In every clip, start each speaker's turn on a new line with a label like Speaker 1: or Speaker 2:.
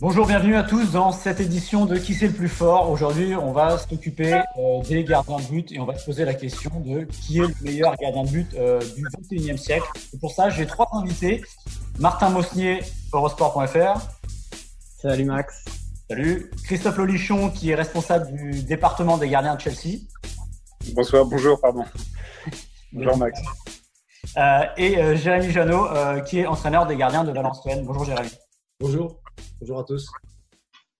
Speaker 1: Bonjour, bienvenue à tous dans cette édition de Qui c'est le plus fort. Aujourd'hui, on va s'occuper euh, des gardiens de but et on va se poser la question de qui est le meilleur gardien de but euh, du 21e siècle. Et pour ça, j'ai trois invités. Martin Mosnier, Eurosport.fr.
Speaker 2: Salut Max.
Speaker 1: Salut. Christophe Lolichon, qui est responsable du département des gardiens de Chelsea.
Speaker 3: Bonsoir, bonjour, pardon. Bonjour Max.
Speaker 1: Euh, et euh, Jérémy Janot, euh, qui est entraîneur des gardiens de Valenciennes. Bonjour Jérémy.
Speaker 4: Bonjour, bonjour à tous.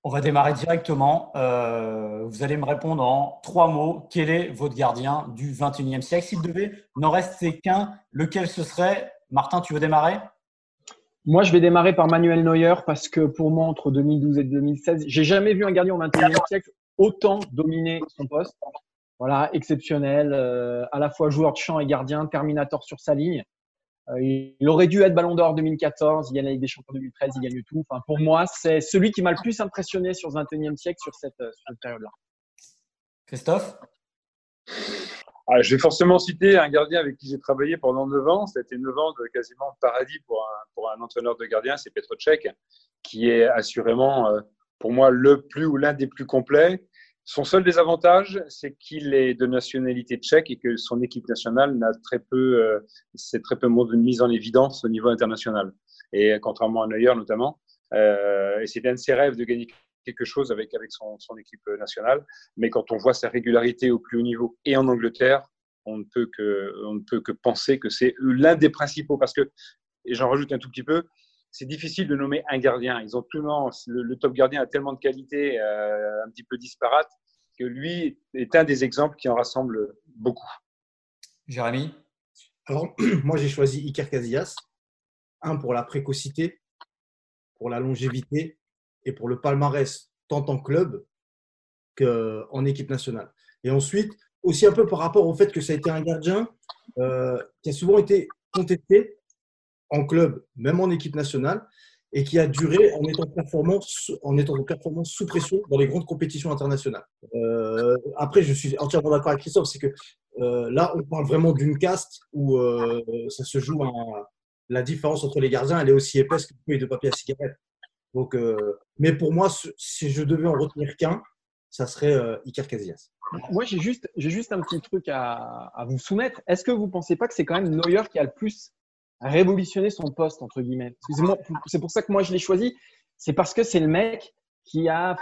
Speaker 1: On va démarrer directement. Euh, vous allez me répondre en trois mots. Quel est votre gardien du 21e siècle? S'il devait n'en rester qu'un, lequel ce serait? Martin, tu veux démarrer?
Speaker 2: Moi, je vais démarrer par Manuel Neuer parce que pour moi, entre 2012 et 2016, j'ai jamais vu un gardien au 21e siècle autant dominer son poste. Voilà, exceptionnel, euh, à la fois joueur de champ et gardien, terminator sur sa ligne. Euh, il aurait dû être Ballon d'Or 2014, il gagne la Ligue des Champions 2013, il gagne tout. Enfin, pour moi, c'est celui qui m'a le plus impressionné sur ce 21e siècle sur cette, euh, sur cette période-là.
Speaker 1: Christophe?
Speaker 3: Ah, je vais forcément citer un gardien avec qui j'ai travaillé pendant 9 ans. C'était 9 ans de quasiment paradis pour un, pour un entraîneur de gardien, c'est Petro Cech, qui est assurément euh, pour moi le plus ou l'un des plus complets. Son seul désavantage, c'est qu'il est de nationalité tchèque et que son équipe nationale n'a très peu, euh, c'est très peu mise en évidence au niveau international. Et contrairement à Neuer notamment, euh, et c'est un de ses rêves de gagner quelque chose avec, avec son, son équipe nationale. Mais quand on voit sa régularité au plus haut niveau et en Angleterre, on ne peut que, on ne peut que penser que c'est l'un des principaux. Parce que, et j'en rajoute un tout petit peu, c'est difficile de nommer un gardien. Ils ont tellement, le, le top gardien a tellement de qualités euh, un petit peu disparates que lui est un des exemples qui en rassemble beaucoup.
Speaker 1: Jérémy?
Speaker 4: Alors, moi, j'ai choisi Iker Casillas. Un pour la précocité, pour la longévité et pour le palmarès, tant en club qu'en équipe nationale. Et ensuite, aussi un peu par rapport au fait que ça a été un gardien euh, qui a souvent été contesté en club, même en équipe nationale, et qui a duré en étant performant, en étant performant sous pression dans les grandes compétitions internationales. Euh, après, je suis entièrement d'accord avec Christophe, c'est que euh, là, on parle vraiment d'une caste où euh, ça se joue la différence entre les gardiens, elle est aussi épaisse que feuille de papier à cigarette. Donc, mais pour moi, si je devais en retenir qu'un, ça serait Iker Casillas.
Speaker 2: Moi, j'ai juste, juste un petit truc à, à vous soumettre. Est-ce que vous ne pensez pas que c'est quand même Neuer qui a le plus révolutionné son poste, entre guillemets C'est pour ça que moi, je l'ai choisi. C'est parce que c'est le mec qui, a,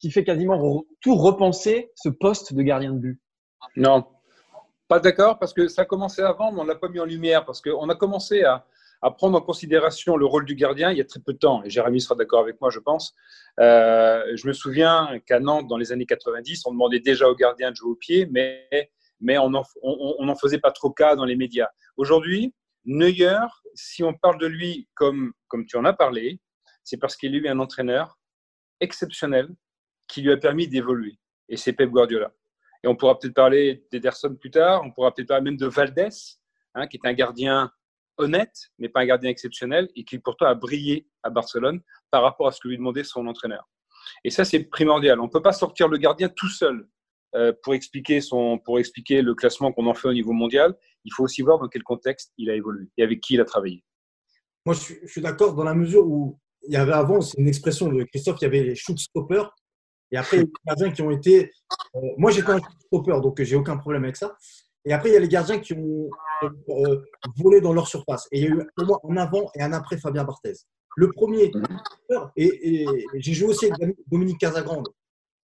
Speaker 2: qui, fait quasiment tout repenser ce poste de gardien de but.
Speaker 3: Non, pas d'accord, parce que ça a commencé avant, mais on ne l'a pas mis en lumière, parce qu'on a commencé à, à, prendre en considération le rôle du gardien il y a très peu de temps, et Jérémy sera d'accord avec moi, je pense. Euh, je me souviens qu'à Nantes, dans les années 90, on demandait déjà aux gardiens de jouer au pied, mais, mais on n'en on, on faisait pas trop cas dans les médias. Aujourd'hui, Neuer, si on parle de lui comme, comme tu en as parlé, c'est parce qu'il a eu un entraîneur exceptionnel qui lui a permis d'évoluer, et c'est Pep Guardiola. Et on pourra peut-être parler d'Ederson plus tard, on pourra peut-être parler même de Valdés, hein, qui est un gardien honnête, mais pas un gardien exceptionnel, et qui pourtant a brillé à Barcelone par rapport à ce que lui demandait son entraîneur. Et ça, c'est primordial. On ne peut pas sortir le gardien tout seul euh, pour, expliquer son, pour expliquer le classement qu'on en fait au niveau mondial. Il faut aussi voir dans quel contexte il a évolué et avec qui il a travaillé.
Speaker 4: Moi, je suis, d'accord dans la mesure où il y avait avant, c'est une expression de Christophe, il y avait les shoot stoppers. Et après, il y a des gardiens qui ont été. Euh, moi, j'étais un stopper, donc j'ai aucun problème avec ça. Et après, il y a les gardiens qui ont euh, volé dans leur surface. Et il y a eu pour moi un avant et un après Fabien Barthez. Le premier, et, et, et j'ai joué aussi avec Dominique Casagrande,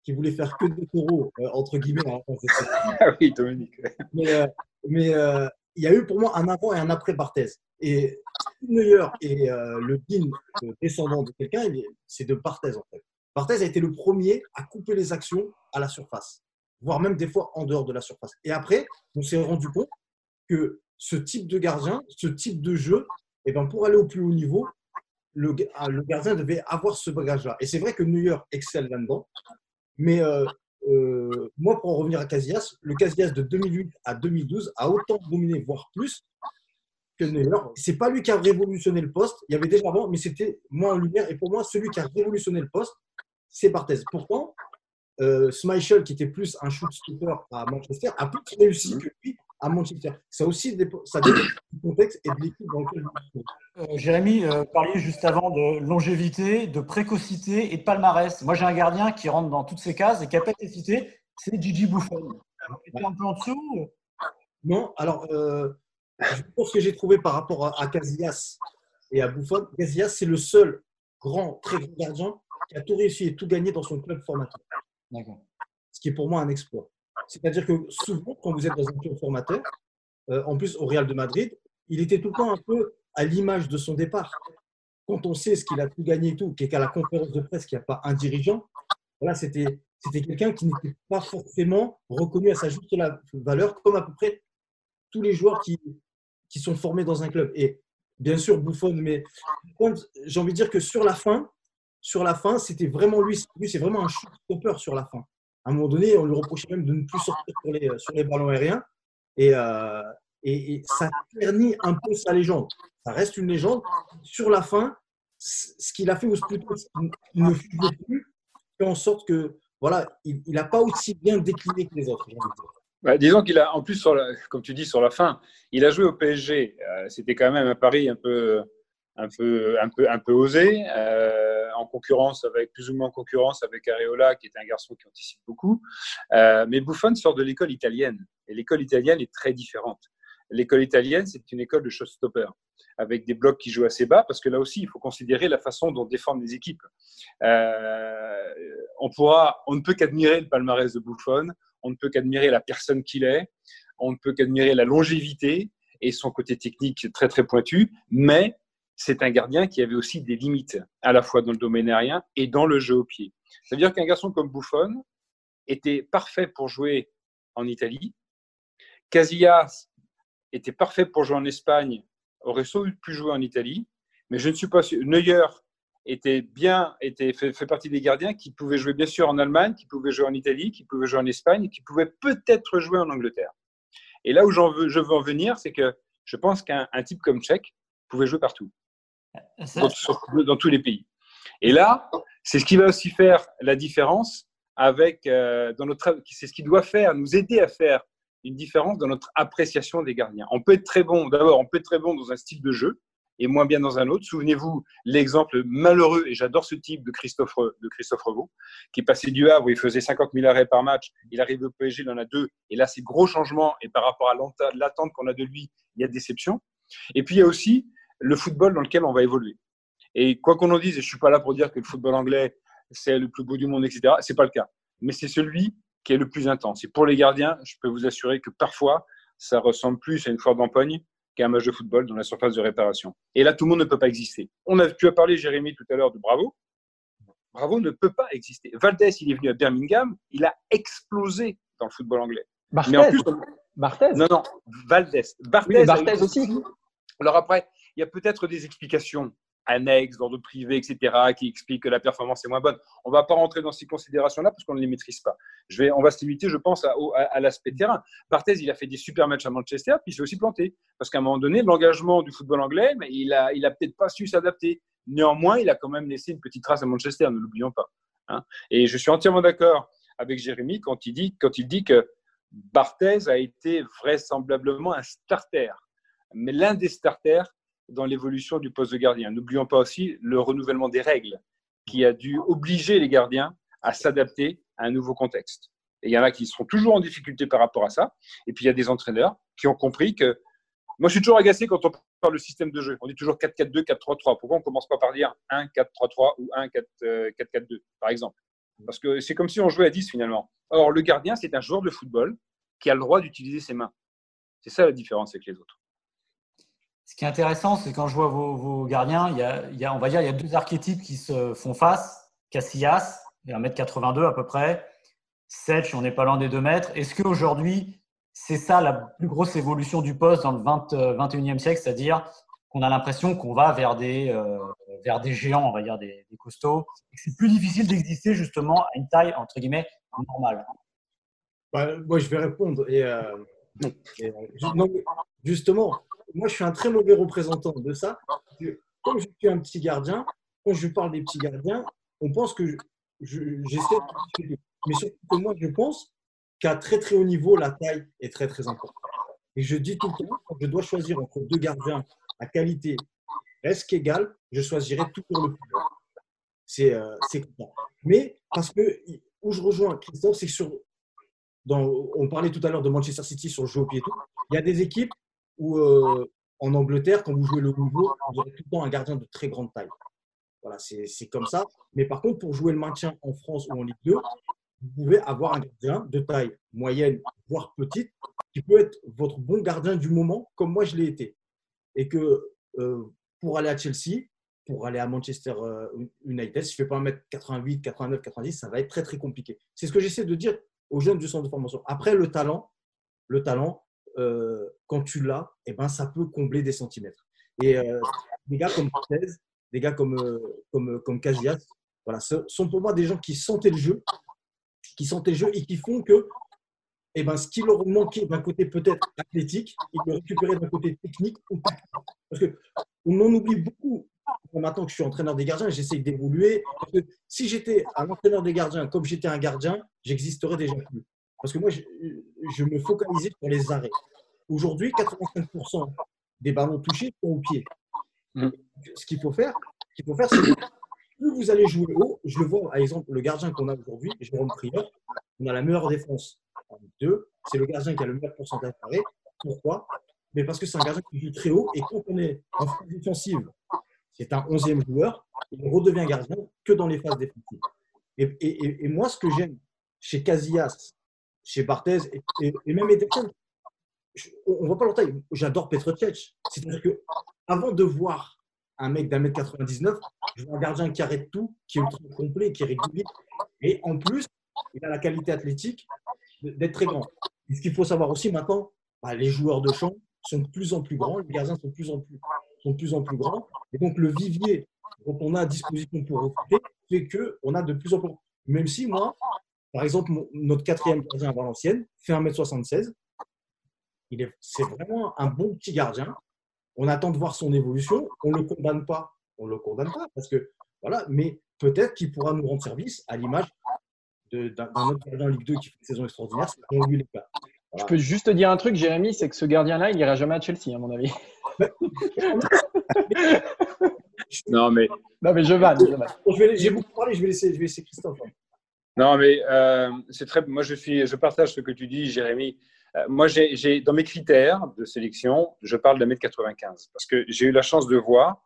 Speaker 4: qui voulait faire que des taureaux, euh, entre guillemets.
Speaker 3: ah oui, Dominique.
Speaker 4: Mais, euh, mais euh, il y a eu pour moi un avant et un après Barthez. Et Neuer et le digne descendant de quelqu'un, c'est de Barthez en fait. Barthez a été le premier à couper les actions à la surface. voire même des fois en dehors de la surface. Et après, on s'est rendu compte que ce type de gardien, ce type de jeu, eh ben, pour aller au plus haut niveau, le, ah, le gardien devait avoir ce bagage-là. Et c'est vrai que New York excelle là-dedans. Mais euh, euh, moi, pour en revenir à Casillas, le Casillas de 2008 à 2012 a autant dominé, voire plus, que Neuer. C'est pas lui qui a révolutionné le poste. Il y avait déjà avant, mais c'était moins en lumière. Et pour moi, celui qui a révolutionné le poste, c'est Barthez. Pourtant, euh, qui était plus un shoot stopper à Manchester, a plus réussi que lui à Manchester. Ça aussi, ça dépend du contexte et de l'équipe dans lequel
Speaker 1: euh, Jérémy euh, parlait juste avant de longévité, de précocité et de palmarès. Moi, j'ai un gardien qui rentre dans toutes ces cases et qui n'a pas été cité, c'est Gigi Buffon. Tu un peu en dessous
Speaker 4: Non, alors, euh, je pense que j'ai trouvé par rapport à, Casillas et à Buffon, Casillas, c'est le seul grand, très grand gardien qui a tout réussi et tout gagné dans son club formateur. Ce qui est pour moi un exploit. C'est-à-dire que souvent, quand vous êtes dans un club formateur, euh, en plus au Real de Madrid, il était tout le temps un peu à l'image de son départ. Quand on sait ce qu'il a tout gagné et tout, qu'à la conférence de presse, qu'il n'y a pas un dirigeant, voilà, c'était quelqu'un qui n'était pas forcément reconnu à sa juste valeur, comme à peu près tous les joueurs qui, sont formés dans un club. Et bien sûr, Buffon, mais j'ai envie de dire que sur la fin, sur la fin, c'était vraiment lui. Lui, c'est vraiment un shooter sur la fin. À un moment donné, on lui reprochait même de ne plus sortir sur les, sur les ballons aériens. Et, euh, et, ça ternit un peu sa légende. Ça reste une légende. Sur la fin, ce qu'il a fait au Split, il ne plus, fait en sorte que voilà, il n'a pas aussi bien décliné que les autres.
Speaker 3: Bah, disons qu'il a, en plus, sur comme tu dis, sur la fin, il a joué au PSG. Euh, c'était quand même un pari un peu, un peu, un peu, un peu osé, euh, en concurrence avec, plus ou moins en concurrence avec Areola, qui est un garçon qui anticipe beaucoup. Euh, mais Buffon sort de l'école italienne. Et l'école italienne est très différente. L'école italienne, c'est une école de showstopper, avec des blocs qui jouent assez bas, parce que là aussi, il faut considérer la façon dont défendent les équipes. Euh, on, on ne peut qu'admirer le palmarès de Buffon, on ne peut qu'admirer la personne qu'il est, on ne peut qu'admirer la longévité et son côté technique très très pointu, mais c'est un gardien qui avait aussi des limites, à la fois dans le domaine aérien et dans le jeu au pied. C'est-à-dire qu'un garçon comme Buffon était parfait pour jouer en Italie. Casillas était parfait pour jouer en Espagne, aurait sans pu jouer en Italie, mais je ne suis pas sûr. Neuer était bien, était fait, partie des gardiens qui pouvaient jouer bien sûr en Allemagne, qui pouvaient jouer en Italie, qui pouvaient jouer en Espagne, qui pouvaient peut-être jouer en Angleterre. Et là où je veux en venir, c'est que je pense qu'un type comme Tchèque pouvait jouer partout dans, tous les pays. Et là, c'est ce qui va aussi faire la différence avec, euh, dans notre, c'est ce qui doit faire, nous aider à faire une différence dans notre appréciation des gardiens. On peut être très bon, d'abord, on peut être très bon dans un style de jeu et moins bien dans un autre. Souvenez-vous l'exemple malheureux, et j'adore ce type de Christophe, de Christophe Revaux, qui est passé du Havre où il faisait 50 000 arrêts par match, il arrive au PSG, il en a deux, et là c'est gros changement, et par rapport à l'attente qu'on a de lui, il y a déception. Et puis il y a aussi le football dans lequel on va évoluer. Et quoi qu'on en dise, et je suis pas là pour dire que le football anglais c'est le plus beau du monde, etc. C'est pas le cas, mais c'est celui qui est le plus intense. Et pour les gardiens, je peux vous assurer que parfois ça ressemble plus à une foire d'empoigne qu'à un match de football dans la surface de réparation. Et là, tout le monde ne peut pas exister. On a, tu as parlé, Jérémy, tout à l'heure de Bravo. Bravo ne peut pas exister. Valdez, il est venu à Birmingham, il a explosé dans le football anglais.
Speaker 2: Barthez. Mais en plus,
Speaker 3: Barthez. Non, non, Valdez.
Speaker 2: Barthez, aussi.
Speaker 3: Alors après, il y a peut-être des explications annexes, d'ordre privé, etc., qui expliquent que la performance est moins bonne. On ne va pas rentrer dans ces considérations-là parce qu'on ne les maîtrise pas. On va se limiter, je pense, à, l'aspect terrain. Barthez, il a fait des super matchs à Manchester, puis il s'est aussi planté. Parce qu'à un moment donné, l'engagement du football anglais, il n'a il a peut-être pas su s'adapter. Néanmoins, il a quand même laissé une petite trace à Manchester, ne l'oublions pas. Hein. Et je suis entièrement d'accord avec Jérémy quand il dit, quand il dit que Barthez a été vraisemblablement un starter mais l'un des starters dans l'évolution du poste de gardien. N'oublions pas aussi le renouvellement des règles qui a dû obliger les gardiens à s'adapter à un nouveau contexte. Et il y en a qui seront toujours en difficulté par rapport à ça. Et puis il y a des entraîneurs qui ont compris que. Moi, je suis toujours agacé quand on parle de système de jeu. On dit toujours 4-4-2, 4-3-3. Pourquoi on ne commence pas par dire 1-4-3-3 ou 1-4-4-2, par exemple? Parce que c'est comme si on jouait à 10 finalement. Or, le gardien, c'est un joueur de football qui a le droit d'utiliser ses mains. C'est ça la différence avec les autres.
Speaker 1: Ce qui est intéressant, c'est quand je vois vos, gardiens, il y, a, on va dire, il y a deux archétypes qui se font face. Casillas, 1m82 à peu près, Setch, on n'est pas loin des 2 mètres. Est-ce qu'aujourd'hui, c'est ça la plus grosse évolution du poste dans le 20, 21e siècle, c'est-à-dire qu'on a l'impression qu'on va vers des, vers des géants, on va dire des, costauds, et c'est plus difficile d'exister justement à une taille, entre guillemets, normale?
Speaker 4: Bah, Moi, je vais répondre. Et, justement, moi, je suis un très mauvais représentant de ça. Comme je suis un petit gardien, quand je parle des petits gardiens, on pense que j'essaie de. Mais surtout que moi, je pense qu'à très très haut niveau, la taille est très très importante. Et je dis tout le temps, quand je dois choisir entre deux gardiens à qualité presque égale, je choisirai toujours le plus grand. C'est euh, Mais parce que où je rejoins Christophe, c'est que sur. On parlait tout à l'heure de Manchester City sur le jeu au pied et tout. Il y a des équipes où, en Angleterre, quand vous jouez le nouveau, vous aurez tout le temps un gardien de très grande taille. Voilà, c'est comme ça. Mais par contre, pour jouer le maintien en France ou en Ligue 2, vous pouvez avoir un gardien de taille moyenne, voire petite, qui peut être votre bon gardien du moment, comme moi je l'ai été. Et que pour aller à Chelsea, pour aller à Manchester United, si je ne fais pas 1m88, 89, 90, ça va être très très compliqué. C'est ce que j'essaie de dire aux jeunes du centre de formation. Après, le talent, le talent, euh, quand tu l'as, eh ben, ça peut combler des centimètres. Et des gars comme Cortez, des gars comme, comme, comme Casillas, voilà, ce sont pour moi des gens qui sentaient le jeu, qui sentaient le jeu et qui font que eh ben, ce qui leur manquait d'un côté peut-être athlétique, ils le récupéraient d'un côté technique ou tactique. Parce qu'on en oublie beaucoup. Maintenant que je suis entraîneur des gardiens, j'essaye d'évoluer. si j'étais un entraîneur des gardiens comme j'étais un gardien, j'existerais déjà plus. Parce que moi, je, je me focalisais sur les arrêts. Aujourd'hui, 85% des ballons touchés sont au pied. Mm. Ce qu'il faut faire, ce qu'il faut faire, c'est plus vous allez jouer haut, je le vois, par exemple, le gardien qu'on a aujourd'hui, Jérôme Prieur, on a la meilleure défense en deux. C'est le gardien qui a le meilleur pourcentage d'arrêt. Pourquoi? Mais parce que c'est un gardien qui joue très haut et quand on est en phase défensive, c'est un onzième joueur, il redevient gardien que dans les phases défensives. Et, moi, ce que j'aime chez Casillas, chez Barthez et, même Etienne, on ne voit pas leur taille. J'adore Petrocech. C'est-à-dire que avant de voir un mec d'un mètre 99, je vois un gardien qui arrête tout, qui est ultra complet, qui est régulier. Et en plus, il a la qualité athlétique d'être très grand. Et ce qu'il faut savoir aussi maintenant, bah, les joueurs de champ sont de plus en plus grands, les gardiens sont de plus en plus, sont plus, en plus grands. Et donc, le vivier dont on a à disposition pour recruter fait qu'on a de plus en plus. Même si moi, par exemple, notre quatrième gardien à Valenciennes fait 1m76, c'est vraiment un bon petit gardien. On attend de voir son évolution. On ne le condamne pas. On le condamne pas parce que voilà. Mais peut-être qu'il pourra nous rendre service à l'image d'un autre gardien en Ligue 2 qui fait une saison extraordinaire. C'est lui les cas.
Speaker 2: Je peux juste te dire un truc, Jérémy, c'est que ce gardien-là, il n'ira jamais à Chelsea, à mon avis.
Speaker 3: non, mais.
Speaker 2: Non, mais je vanne.
Speaker 4: J'ai beaucoup parlé, je vais laisser, je vais laisser Christophe.
Speaker 3: Non, mais euh, c'est très. Moi, je, suis, je partage ce que tu dis, Jérémy. Euh, moi, j'ai, dans mes critères de sélection, je parle d'un mètre 95 parce que j'ai eu la chance de voir.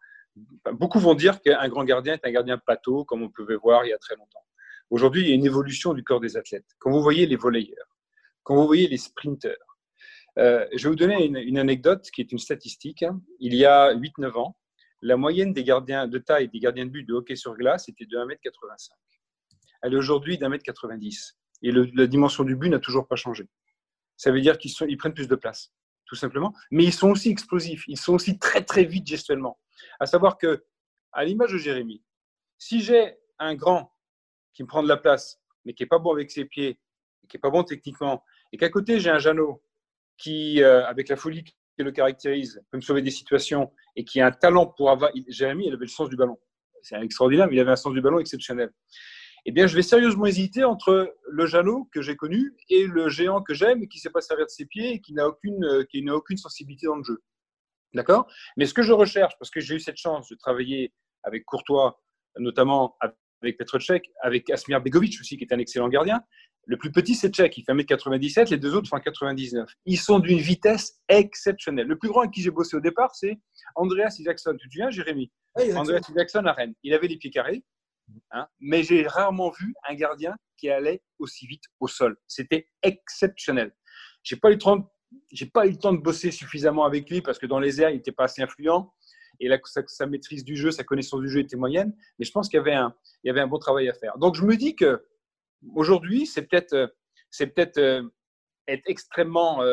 Speaker 3: Beaucoup vont dire qu'un grand gardien est un gardien plateau, comme on pouvait voir il y a très longtemps. Aujourd'hui, il y a une évolution du corps des athlètes. Quand vous voyez les volleyeurs, quand vous voyez les sprinteurs, euh, je vais vous donner une, anecdote qui est une statistique. Il y a 8-9 ans, la moyenne des gardiens de taille des gardiens de but de hockey sur glace était de 1m85. Elle est aujourd'hui d'1m90. Et la dimension du but n'a toujours pas changé ça veut dire qu'ils ils prennent plus de place, tout simplement. Mais ils sont aussi explosifs, ils sont aussi très très vite gestuellement. À savoir que, à l'image de Jérémy, si j'ai un grand qui me prend de la place, mais qui n'est pas bon avec ses pieds, qui n'est pas bon techniquement, et qu'à côté j'ai un Jeannot qui, euh, avec la folie qui le caractérise, peut me sauver des situations et qui a un talent pour avoir. Jérémy, il avait le sens du ballon. C'est extraordinaire, mais il avait un sens du ballon exceptionnel eh bien, je vais sérieusement hésiter entre le Jeannot que j'ai connu et le géant que j'aime, qui ne sait pas servir de ses pieds et qui n'a aucune, euh, qui n'a aucune sensibilité dans le jeu. D'accord? Mais ce que je recherche, parce que j'ai eu cette chance de travailler avec Courtois, notamment avec Petrocek, avec Asmir Begovic aussi, qui est un excellent gardien. Le plus petit, c'est Tchèque, il fait 1m97, les deux autres font 99. Ils sont d'une vitesse exceptionnelle. Le plus grand avec qui j'ai bossé au départ, c'est Andreas Isaacson. Tu te souviens, Jérémy? Andreas Isaacson à Rennes. Il avait les pieds carrés, Hein. mais j'ai rarement vu un gardien qui allait aussi vite au sol. C'était exceptionnel. J'ai pas le pas eu le temps de bosser suffisamment avec lui parce que dans les airs, il n'était pas assez influent et sa, maîtrise du jeu, sa connaissance du jeu était moyenne. Mais je pense qu'il y avait un, bon travail à faire. Donc je me dis que Aujourd'hui, c'est peut-être c'est peut-être être extrêmement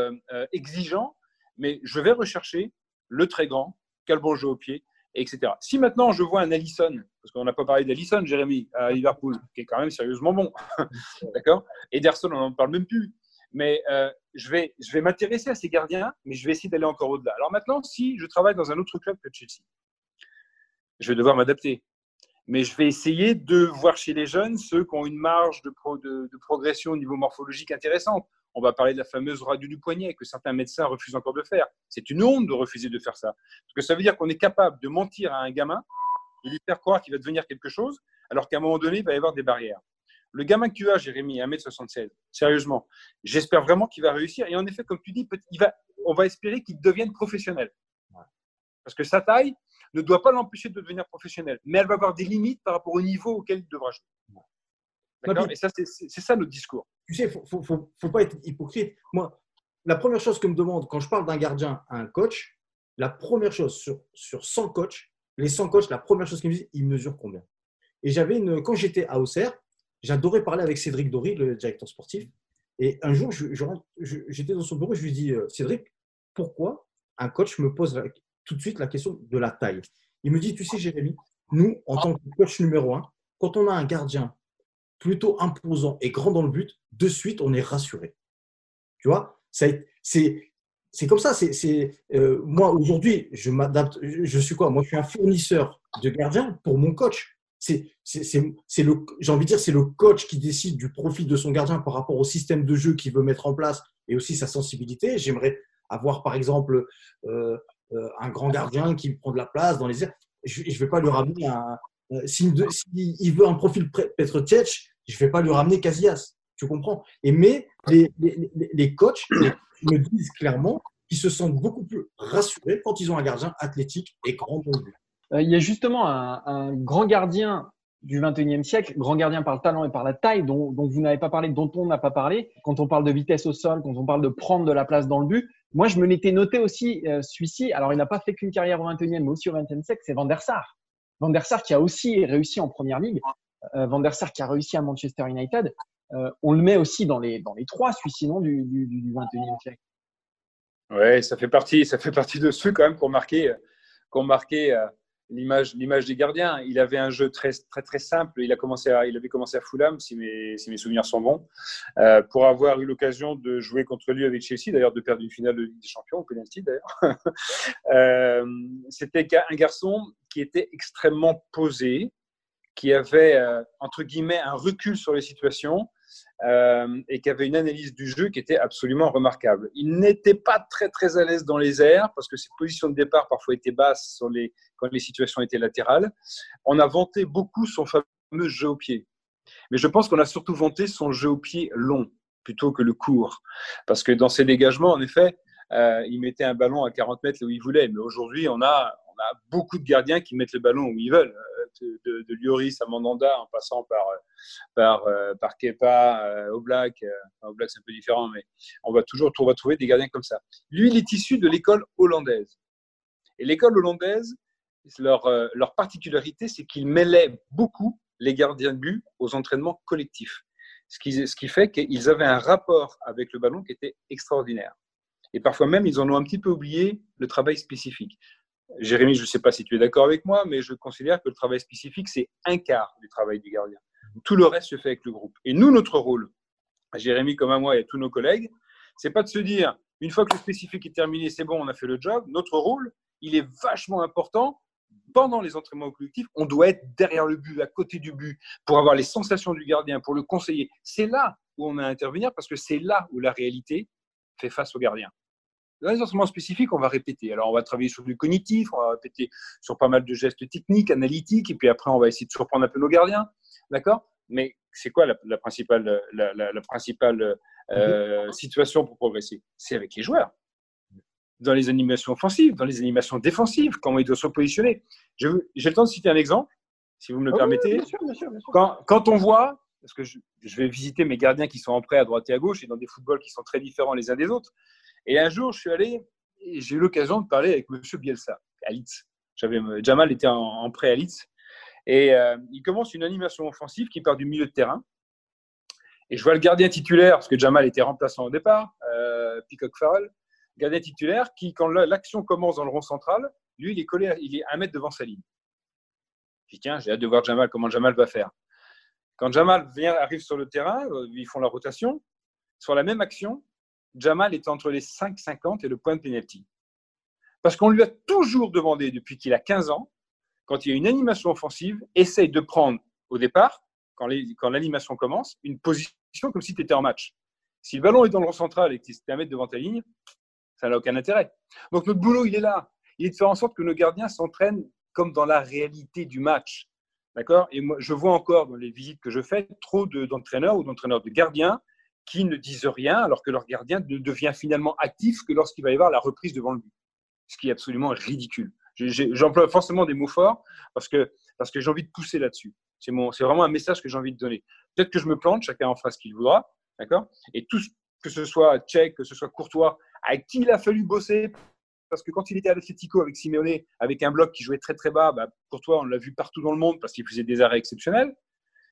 Speaker 3: exigeant, mais je vais rechercher le très grand, quel bon jeu au pied, etc. Si maintenant je vois un Allison, parce qu'on n'a pas parlé d'Allison, Jérémy, à Liverpool, qui est quand même sérieusement bon, d'accord Ederson, on n'en parle même plus. Mais euh, je vais, je vais m'intéresser à ces gardiens, mais je vais essayer d'aller encore au-delà. Alors maintenant, si je travaille dans un autre club que Chelsea, je vais devoir m'adapter. Mais je vais essayer de voir chez les jeunes ceux qui ont une marge de, de, de progression au niveau morphologique intéressante. On va parler de la fameuse radio du poignet que certains médecins refusent encore de faire. C'est une honte de refuser de faire ça. Parce que ça veut dire qu'on est capable de mentir à un gamin, de lui faire croire qu'il va devenir quelque chose, alors qu'à un moment donné, il va y avoir des barrières. Le gamin que tu as, Jérémy, 1m76, sérieusement, j'espère vraiment qu'il va réussir. Et en effet, comme tu dis, il va, on va espérer qu'il devienne professionnel. Parce que sa taille ne doit pas l'empêcher de devenir professionnel. Mais elle va avoir des limites par rapport au niveau auquel il devra jouer. D'accord? Et ça, c'est ça notre discours.
Speaker 4: Tu sais, il ne faut, faut, pas être hypocrite. Moi, la première chose que me demande quand je parle d'un gardien à un coach, la première chose sur, sur 100 coachs, les 100 coachs, la première chose qu'ils me disent, ils mesurent combien? Et j'avais une, quand j'étais à Auxerre, j'adorais parler avec Cédric Dory, le directeur sportif. Et un jour, j'étais dans son bureau, je lui dis euh, Cédric, pourquoi un coach me pose tout de suite la question de la taille? Il me dit Tu sais, Jérémy, nous, en tant que coach numéro un, quand on a un gardien plutôt imposant et grand dans le but, de suite, on est rassuré. Tu vois C'est comme ça. C'est euh, moi, aujourd'hui, je m'adapte. Je suis quoi? Moi, je suis un fournisseur de gardiens pour mon coach c'est le, j'ai envie de dire, c'est le coach qui décide du profit de son gardien par rapport au système de jeu qu'il veut mettre en place et aussi sa sensibilité. J'aimerais avoir, par exemple, euh, euh, un grand gardien qui prend de la place dans les airs. Je ne vais pas lui ramener un. Euh, S'il veut un profil Petr Cech, je ne vais pas lui ramener Casillas. Tu comprends et Mais les, les, les coachs me disent clairement qu'ils se sentent beaucoup plus rassurés quand ils ont un gardien athlétique et grand but.
Speaker 2: Euh, il y a justement un, grand gardien du 21e siècle, grand gardien par le talent et par la taille, dont, vous n'avez pas parlé, dont on n'a pas parlé. Quand on parle de vitesse au sol, quand on parle de prendre de la place dans le but, moi je me l'étais noté aussi euh, celui-ci. Alors il n'a pas fait qu'une carrière au 21e, mais aussi au 20e siècle, c'est Van der Sar. Van der Sar qui a aussi réussi en première ligue, euh, Van der Sar qui a réussi à Manchester United. on le met aussi dans les, dans les trois, celui-ci, non, du, du, du 21e siècle.
Speaker 3: Oui, ça fait partie, ça fait partie de ceux quand même qu'on marqué, qu'on l'image, l'image des gardiens. Il avait un jeu très, très, très simple. Il, a commencé il avait commencé à Fulham, si mes, si mes souvenirs sont bons, euh, pour avoir eu l'occasion de jouer contre lui avec Chelsea, d'ailleurs de perdre une finale de Ligue des Champions, au penalty d'ailleurs. euh, c'était un garçon était extrêmement posé, qui avait, euh, entre guillemets, un recul sur les situations euh, et qui avait une analyse du jeu qui était absolument remarquable. Il n'était pas très très à l'aise dans les airs parce que ses positions de départ parfois étaient basses quand les situations étaient latérales. On a vanté beaucoup son fameux jeu au pied. Mais je pense qu'on a surtout vanté son jeu au pied long plutôt que le court. Parce que dans ses dégagements, en effet, euh, il mettait un ballon à 40 mètres là où il voulait. Mais aujourd'hui, on a, on a beaucoup de gardiens qui mettent le ballon où ils veulent de, de, Lloris à Mandanda en passant par, par, euh, par Kepa, euh, Oblak. Euh, Oblak, c'est un peu différent, mais on va toujours on va trouver des gardiens comme ça. Lui, il est issu de l'école hollandaise. Et l'école hollandaise, leur, particularité, c'est qu'ils mêlaient beaucoup les gardiens de but aux entraînements collectifs. Ce qui fait qu'ils avaient un rapport avec le ballon qui était extraordinaire. Et parfois même, ils en ont un petit peu oublié le travail spécifique. Jérémy, je ne sais pas si tu es d'accord avec moi, mais je considère que le travail spécifique, c'est un quart du travail du gardien. Tout le reste se fait avec le groupe. Et nous, notre rôle, Jérémy comme à moi et à tous nos collègues, c'est pas de se dire, une fois que le spécifique est terminé, c'est bon, on a fait le job. Notre rôle, il est vachement important. Pendant les entraînements collectifs, on doit être derrière le but, à côté du but, pour avoir les sensations du gardien, pour le conseiller. C'est là où on a à intervenir parce que c'est là où la réalité fait face au gardien. Dans les enseignements spécifiques, on va répéter. Alors, on va travailler sur du cognitif, on va répéter sur pas mal de gestes techniques, analytiques, et puis après, on va essayer de surprendre un peu nos gardiens. D'accord? Mais c'est quoi la, principale, la, principale euh, situation pour progresser? C'est avec les joueurs. Dans les animations offensives, dans les animations défensives, comment ils doivent se positionner. J'ai le temps de citer un exemple, si vous me le ah permettez. bien sûr, bien sûr, Quand, quand, on voit, parce que je, je, vais visiter mes gardiens qui sont en prêt à droite et à gauche et dans des footballs qui sont très différents les uns des autres, et un jour, je suis allé j'ai eu l'occasion de parler avec M. Bielsa à. J'avais, Jamal était en, prêt à Leeds. Et euh, il commence une animation offensive qui part du milieu de terrain. Et je vois le gardien titulaire, parce que Jamal était remplaçant au départ, euh, Peacock Farrell, gardien titulaire, qui, quand l'action commence dans le rond central, lui, il est collé, il est un mètre devant sa ligne. Je dis, tiens, j'ai hâte de voir Jamal, comment Jamal va faire. Quand Jamal arrive sur le terrain, euh, ils font la rotation. Sur la même action, Jamal est entre les 5,50 et le point de pénalty. Parce qu'on lui a toujours demandé, depuis qu'il a 15 ans, quand il y a une animation offensive, essaye de prendre au départ, quand l'animation commence, une position comme si tu étais en match. Si le ballon est dans le rond central et que tu es à mettre devant ta ligne, ça n'a aucun intérêt. Donc notre boulot, il est là. Il est de faire en sorte que nos gardiens s'entraînent comme dans la réalité du match. D'accord? Et moi, je vois encore dans les visites que je fais trop d'entraîneurs ou d'entraîneurs de gardiens qui ne disent rien alors que leur gardien ne devient finalement actif que lorsqu'il va y avoir la reprise devant le but. Ce qui est absolument ridicule. J'emploie forcément des mots forts parce que, parce que j'ai envie de pousser là-dessus. C'est vraiment un message que j'ai envie de donner. Peut-être que je me plante, chacun en fera ce qu'il voudra. D'accord? Et que ce soit Tchèque, que ce soit Courtois, avec qui il a fallu bosser parce que quand il était à l'Atletico avec Simeone, avec un bloc qui jouait très très bas, bah, Courtois, on l'a vu partout dans le monde parce qu'il faisait des arrêts exceptionnels.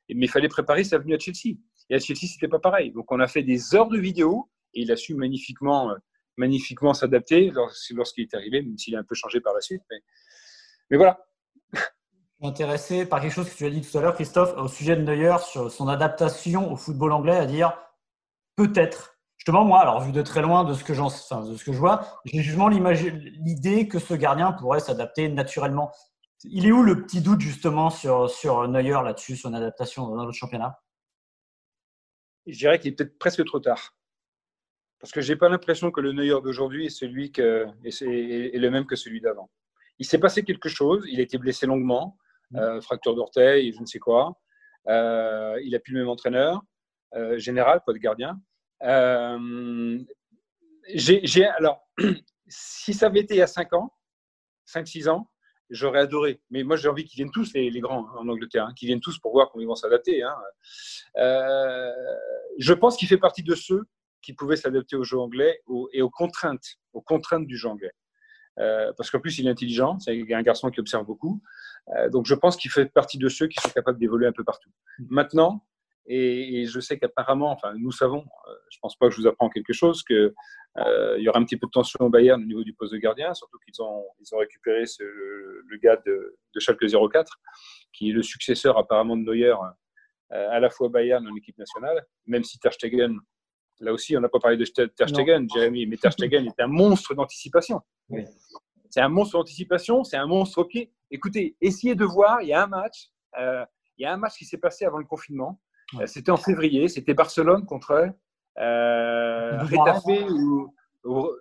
Speaker 3: Mais il fallait préparer sa venue à Chelsea. Et à Chelsea, c'était pas pareil. Donc on a fait des heures de vidéo et il a su magnifiquement, euh, magnifiquement s'adapter lorsqu'il est arrivé, même s'il a un peu changé par la suite. Mais, mais voilà.
Speaker 1: Intéressé par quelque chose que tu as dit tout à l'heure, Christophe, au sujet de Neuer, sur son adaptation au football anglais, à dire peut-être. Justement, moi, alors vu de très loin de ce que, enfin, de ce que je vois, j'ai justement l'idée que ce gardien pourrait s'adapter naturellement. Il est où le petit doute justement sur, sur Neuer là-dessus, son adaptation dans notre championnat?
Speaker 3: Je dirais qu'il est peut-être presque trop tard. Parce que je n'ai pas l'impression que le Neuer d'aujourd'hui est, celui que, est, le même que celui d'avant. Il s'est passé quelque chose, il a été blessé longuement, mmh. euh, fracture d'orteil, je ne sais quoi. Euh, il n'a plus le même entraîneur euh, général, pas de gardien. alors, si ça avait été il y a 5 ans, 5-6 ans, j'aurais adoré. Mais moi, j'ai envie qu'ils viennent tous, les, grands, hein, en Angleterre, hein, qu'ils viennent tous pour voir comment ils vont s'adapter. Hein. je pense qu'il fait partie de ceux qui pouvait s'adapter au jeu anglais et aux contraintes, aux contraintes du jeu anglais. Euh, parce qu'en plus, il est intelligent, c'est un garçon qui observe beaucoup. Euh, donc, je pense qu'il fait partie de ceux qui sont capables d'évoluer un peu partout. Maintenant, et, je sais qu'apparemment, enfin, nous savons, euh, je ne pense pas que je vous apprends quelque chose, qu'il il y aura un petit peu de tension au Bayern au niveau du poste de gardien, surtout qu'ils ont, ils ont récupéré ce, le gars de, de Schalke 04, qui est le successeur apparemment de Neuer à la fois Bayern en équipe nationale, même si Ter Stegen Là aussi, on n'a pas parlé de Ter Stegen, Jérémy, mais Ter Stegen est un monstre d'anticipation. C'est un monstre d'anticipation, c'est un monstre au pied. Écoutez, essayez de voir, il y a un match, euh, il y a un match qui s'est passé avant le confinement. Euh, c'était en février, c'était Barcelone contre euh,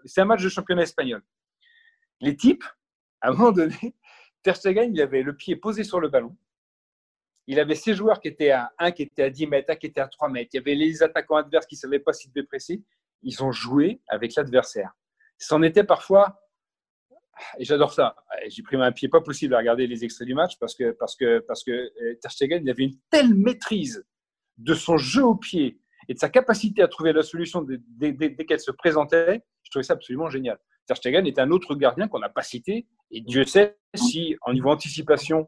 Speaker 3: c'est un match de championnat espagnol. Les types, à un moment donné, Ter Stegen, il avait le pied posé sur le ballon il avait ses joueurs qui étaient à 1 qui était à 10 mètres, un qui était à 3 mètres. Il y avait les attaquants adverses qui ne savaient pas s'ils devaient presser. Ils ont joué avec l'adversaire. C'en était parfois, et j'adore ça, j'ai pris un pied pas possible à regarder les extraits du match parce que, parce que, parce que euh, Ter Stegen il avait une telle maîtrise de son jeu au pied et de sa capacité à trouver la solution dès, qu'elle se présentait. Je trouvais ça absolument génial. Ter Stegen est un autre gardien qu'on n'a pas cité et Dieu sait si, en niveau anticipation,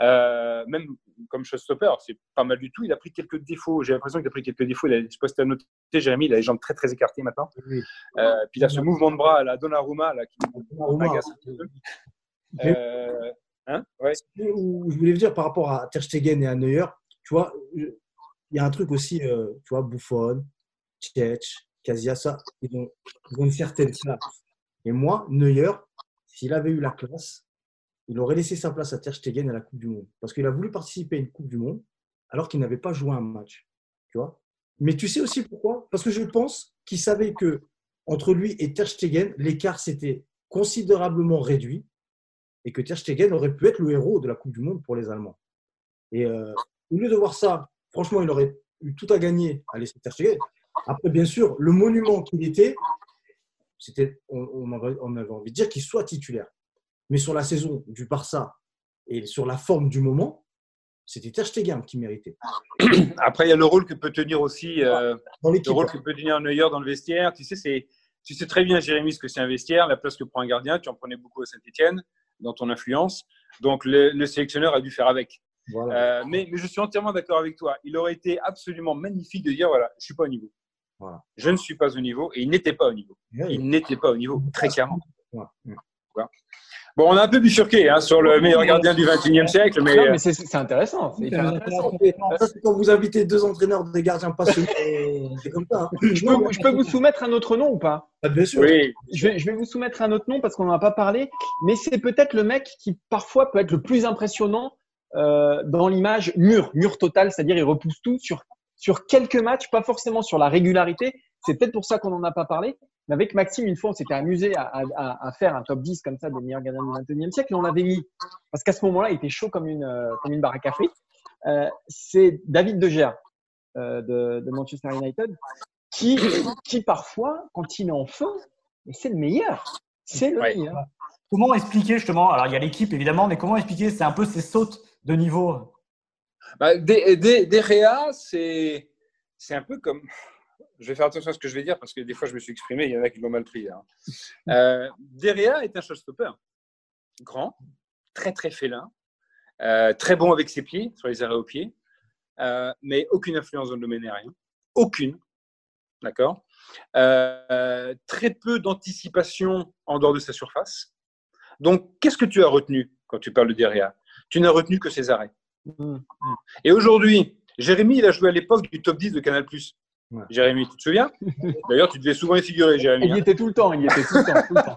Speaker 3: euh, même comme showstopper, c'est pas mal du tout. Il a pris quelques défauts. J'ai l'impression qu'il a pris quelques défauts. Il a, je sais pas si tu as noté, Jérémy, il a les jambes très très écartées maintenant. Euh, puis il a ce mouvement de bras à la Donnarumma là, qui m'agace un peu.
Speaker 4: Euh, hein ouais. Je voulais dire par rapport à Ter Stegen et à Neuer, tu vois, il y a un truc aussi, euh, tu vois, Buffon, Tchèche, Casillas, ils ont, ils ont une certaine classe. Et moi, Neuer, s'il avait eu la classe, il aurait laissé sa place à Ter Stegen à la Coupe du Monde. Parce qu'il a voulu participer à une Coupe du Monde alors qu'il n'avait pas joué un match. Tu vois Mais tu sais aussi pourquoi? Parce que je pense qu'il savait que entre lui et Ter Stegen, l'écart s'était considérablement réduit et que Ter Stegen aurait pu être le héros de la Coupe du Monde pour les Allemands. Et euh, au lieu de voir ça, franchement, il aurait eu tout à gagner à laisser Ter Stegen. Après, bien sûr, le monument qu'il était, c'était, on, on avait envie de dire qu'il soit titulaire. Mais sur la saison du Barça et sur la forme du moment, c'était Ter Stegen qui méritait.
Speaker 3: Après, il y a le rôle que peut tenir aussi, euh, le rôle que peut tenir Neuer dans le vestiaire. Tu sais, c'est, tu sais très bien, Jérémy, ce que c'est un vestiaire, la place que prend un gardien. Tu en prenais beaucoup à Saint-Etienne dans ton influence. Donc, le, sélectionneur a dû faire avec. Euh, mais, mais, je suis entièrement d'accord avec toi. Il aurait été absolument magnifique de dire voilà, je ne suis pas au niveau. Voilà. Je ne suis pas au niveau et il n'était pas au niveau. Il n'était pas au niveau, très clairement. Bon, on a un peu bifurqué hein, sur le meilleur gardien du 21e siècle. Mais,
Speaker 2: mais c'est intéressant. C'est
Speaker 4: quand vous invitez deux entraîneurs des gardiens passionnés, c'est comme ça. Hein.
Speaker 2: Je, peux, je, peux, vous soumettre un autre nom ou pas?
Speaker 4: Ah, Bien sûr.
Speaker 3: Oui.
Speaker 2: Je vais, je vais, vous soumettre un autre nom parce qu'on n'en a pas parlé. Mais c'est peut-être le mec qui parfois peut être le plus impressionnant euh, dans l'image mur, mur total, c'est-à-dire il repousse tout sur, sur quelques matchs, pas forcément sur la régularité. C'est peut-être pour ça qu'on n'en a pas parlé. Mais avec Maxime, une fois, on s'était amusé à, à, à, faire un top 10 comme ça des meilleurs gardiens du 21e siècle et on l'avait mis parce qu'à ce moment-là, il était chaud comme une, euh, comme une baraque à frites. Euh, c'est David De Gea euh, de, de, Manchester United qui, qui parfois, quand il est en feu, c'est le meilleur. C'est le meilleur.
Speaker 1: Comment expliquer justement Alors il y a l'équipe évidemment, mais comment expliquer C'est un peu ces sautes de niveau
Speaker 3: bah, c'est un peu comme. Je vais faire attention à ce que je vais dire parce que des fois je me suis exprimé, il y en a qui l'ont mal pris. Hein. Euh, Derea est un showstopper. Grand, très très félin, euh, très bon avec ses pieds, sur les arrêts aux pieds, euh, mais aucune influence dans le domaine aérien. Aucune. D'accord? Très peu d'anticipation en dehors de sa surface. Donc, qu'est-ce que tu as retenu quand tu parles de Derea tu n'as retenu que ses arrêts. Mmh. Et aujourd'hui, Jérémy, il a joué à l'époque du top 10 de Canal+. Ouais. Jérémy, tu te souviens? D'ailleurs, tu devais souvent y figurer, Jérémy.
Speaker 2: Il y hein. était tout le temps, il y était tout le temps. Tout le temps.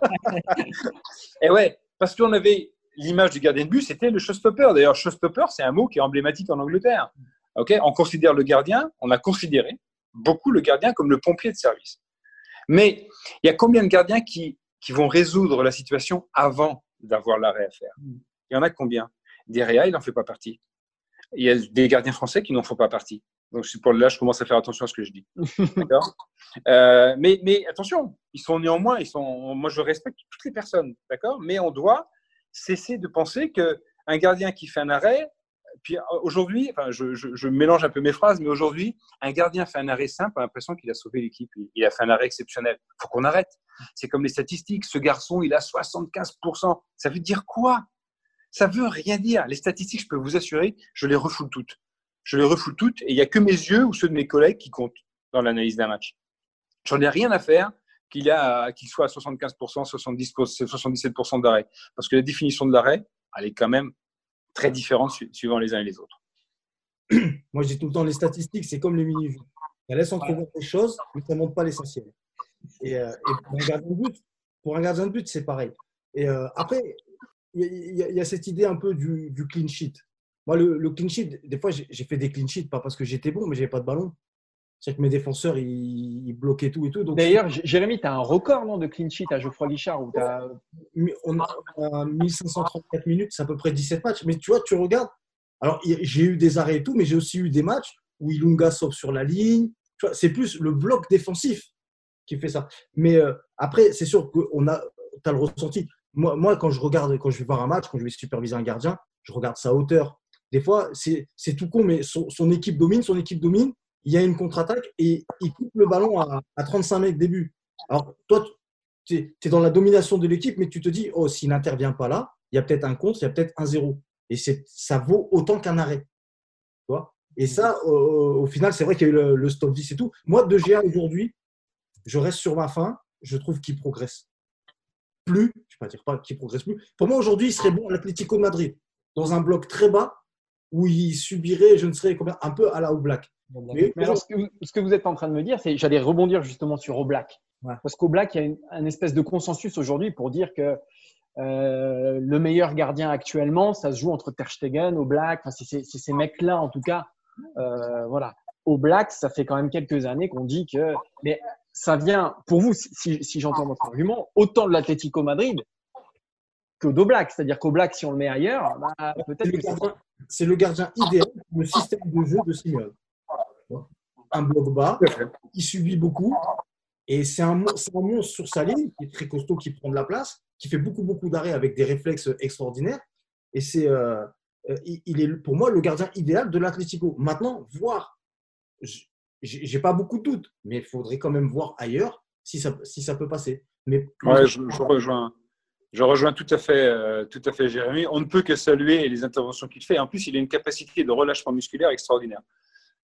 Speaker 3: Et ouais, parce qu'on avait l'image du gardien de but, c'était le showstopper. D'ailleurs, showstopper, c'est un mot qui est emblématique en Angleterre. Ok, on considère le gardien, on a considéré beaucoup le gardien comme le pompier de service. Mais il y a combien de gardiens qui, qui vont résoudre la situation avant d'avoir l'arrêt à faire? Il y en a combien? Derrière, il n'en fait pas partie. Il y a des gardiens français qui n'en font pas partie. Donc, pour là, je commence à faire attention à ce que je dis. D'accord? Euh, mais, mais attention, ils sont néanmoins, ils sont, moi, je respecte toutes les personnes. D'accord? Mais on doit cesser de penser qu'un gardien qui fait un arrêt, puis aujourd'hui, enfin, je, je, je, mélange un peu mes phrases, mais aujourd'hui, un gardien fait un arrêt simple, a l'impression qu'il a sauvé l'équipe. Il a fait un arrêt exceptionnel. Il faut qu'on arrête. C'est comme les statistiques. Ce garçon, il a 75%. Ça veut dire quoi? Ça veut rien dire. Les statistiques, je peux vous assurer, je les refoule toutes. Je les refoule toutes et il n'y a que mes yeux ou ceux de mes collègues qui comptent dans l'analyse d'un match. J'en ai rien à faire qu'il soit à 75%, 70, 77% d'arrêt. Parce que la définition de l'arrêt, elle est quand même très différente suivant les uns et les autres.
Speaker 4: Moi, je dis tout le temps, les statistiques, c'est comme les mini-vues. Ça laisse entrevoir des choses, mais ça ne montre pas l'essentiel. Et, euh, et, pour un gardien de but, pour un gardien de but, c'est pareil. Et euh, après, il y, a cette idée un peu du, du clean sheet. Moi, le, le, clean sheet, des fois, j'ai fait des clean sheets, pas parce que j'étais bon, mais j'avais pas de ballon. C'est que mes défenseurs, ils, ils, bloquaient tout et tout.
Speaker 2: D'ailleurs, Jérémy, tu as un record non, de clean sheet à Geoffroy Guichard où as...
Speaker 4: On a 1534 minutes, c'est à peu près 17 matchs. Mais tu vois, tu regardes. Alors, j'ai eu des arrêts et tout, mais j'ai aussi eu des matchs où Ilunga sauve sur la ligne. C'est plus le bloc défensif qui fait ça. Mais euh, après, c'est sûr que tu as le ressenti moi, quand je regarde, quand je vais voir un match, quand je vais superviser un gardien, je regarde sa hauteur. Des fois, c'est tout con, mais son, équipe domine, son équipe domine. Il y a une contre-attaque et il coupe le ballon à, à 35 mètres début. Alors, toi, tu es, dans la domination de l'équipe, mais tu te dis, oh, s'il n'intervient pas là, il y a peut-être un contre, il y a peut-être un zéro. Et ça vaut autant qu'un arrêt. Tu et ça, au, final, c'est vrai qu'il y a eu le, stop 10 et tout. Moi, de GA aujourd'hui, je reste sur ma fin. Je trouve qu'il progresse plus, je ne vais pas dire pas qu'il progresse plus. Pour moi, aujourd'hui, il serait bon à l'Atlético Madrid, dans un bloc très bas, où il subirait, je ne sais combien, un peu à la Oblak.
Speaker 2: Mais, mais alors, ce que, vous, ce que, vous, êtes en train de me dire, c'est j'allais rebondir justement sur Oblak. Ouais. Parce qu'Oblak, il y a une, un espèce de consensus aujourd'hui pour dire que euh, le meilleur gardien actuellement, ça se joue entre Ter Stegen, Oblak, enfin, c'est ces mecs-là en tout cas. Euh, voilà. Oblak, ça fait quand même quelques années qu'on dit que. Mais ça vient, pour vous, si, si j'entends votre argument, autant de l'Atlético Madrid que d'Oblak. C'est-à-dire qu'Oblak, si on le met ailleurs, bah, peut-être que
Speaker 4: c'est le gardien idéal pour le système de jeu de Simeone. Un bloc bas qui subit beaucoup et c'est un, un, monstre sur sa ligne qui est très costaud, qui prend de la place, qui fait beaucoup, beaucoup d'arrêts avec des réflexes extraordinaires. Et c'est, euh, il est pour moi le gardien idéal de l'Atlético. Maintenant, voir j'ai pas beaucoup de doutes, mais il faudrait quand même voir ailleurs si ça, si ça peut passer. Mais
Speaker 3: ouais, je, je, rejoins. Je rejoins tout à fait, euh, tout à fait Jérémy. On ne peut que saluer les interventions qu'il fait. En plus, il a une capacité de relâchement musculaire extraordinaire,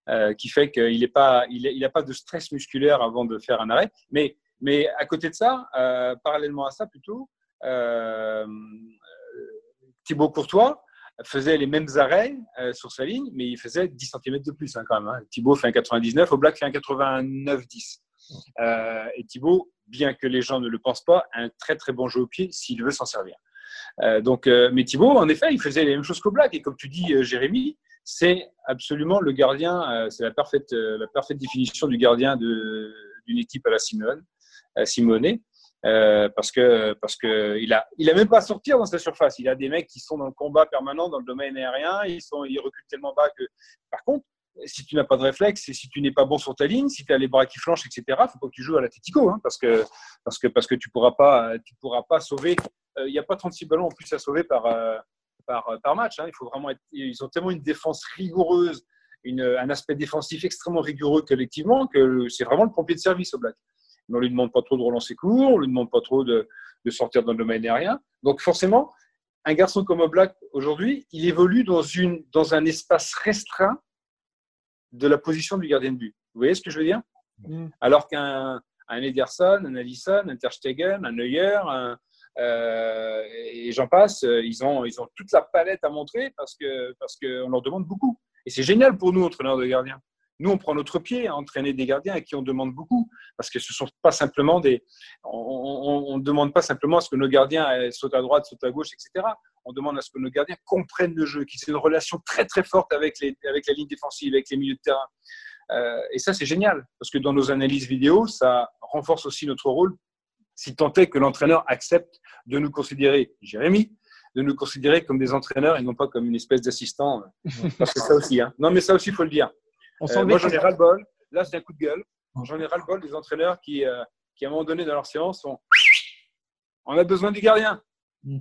Speaker 3: euh, qui fait qu'il n'a pas, il, pas de stress musculaire avant de faire un arrêt. Mais, mais à côté de ça, euh, parallèlement à ça plutôt, Thibaut Courtois faisait les mêmes arrêts sur sa ligne, mais il faisait 10 cm de plus hein, quand même. Hein. Thibaut fait un 99, Oblak fait un 89-10. et Thibaut bien que les gens ne le pensent pas, un très très bon jeu au pied s'il veut s'en servir. Euh, donc, euh, mais Thibaut, en effet, il faisait les mêmes choses qu'au Black. Et comme tu dis, euh, Jérémy, c'est absolument le gardien, c'est la parfaite, la parfaite définition du gardien d'une équipe à la Simone, Simone parce que parce que il a il a même pas à sortir dans sa surface. Il a des mecs qui sont dans le combat permanent dans le domaine aérien. Ils sont ils reculent tellement bas que par contre si tu n'as pas de réflexe et si tu n'es pas bon sur ta ligne, si tu as les bras qui flanchent, etc., il faut pas que tu joues à la hein, parce que parce que parce que tu pourras pourras pas sauver. Euh, il n'y a pas 36 ballons en plus à sauver par euh, par, match. Hein. Il faut vraiment être, ils ont tellement une défense rigoureuse, une, un aspect défensif extrêmement rigoureux collectivement que c'est vraiment le pompier de service au Black. Mais on lui demande pas trop de relancer court, on lui demande pas trop de, de sortir dans le domaine aérien. Donc forcément, un garçon comme Black aujourd'hui, il évolue dans une dans un espace restreint de la position du gardien de but. Vous voyez ce que je veux dire? Mm. Alors qu'un un Ederson, un Alisson, un Ter Stegen, un Neuer, euh, et j'en passe, ils ont, ils ont toute la palette à montrer parce qu'on parce que leur demande beaucoup. Et c'est génial pour nous, entraîneurs de gardiens. Nous, on prend notre pied à entraîner des gardiens à qui on demande beaucoup, parce que ce sont pas simplement des, on ne demande pas simplement à ce que nos gardiens sautent à droite, sautent à gauche, etc. On demande à ce que nos gardiens comprennent le jeu, qu'ils aient une relation très très forte avec, la ligne défensive, avec les milieux de terrain. Euh, et ça, c'est génial, parce que dans nos analyses vidéo, ça renforce aussi notre rôle, si tant est que l'entraîneur accepte de nous considérer, Jérémy, de nous considérer comme des entraîneurs et non pas comme une espèce d'assistant. Parce que ça aussi, hein. non mais ça aussi, il faut le dire. Euh, moi, j'en ai ras-le-bol. Là, c'est un coup de gueule. J'en ai ras-le-bol des entraîneurs qui, euh, qui, à un moment donné dans leur séance, sont On a besoin du gardien. Mm.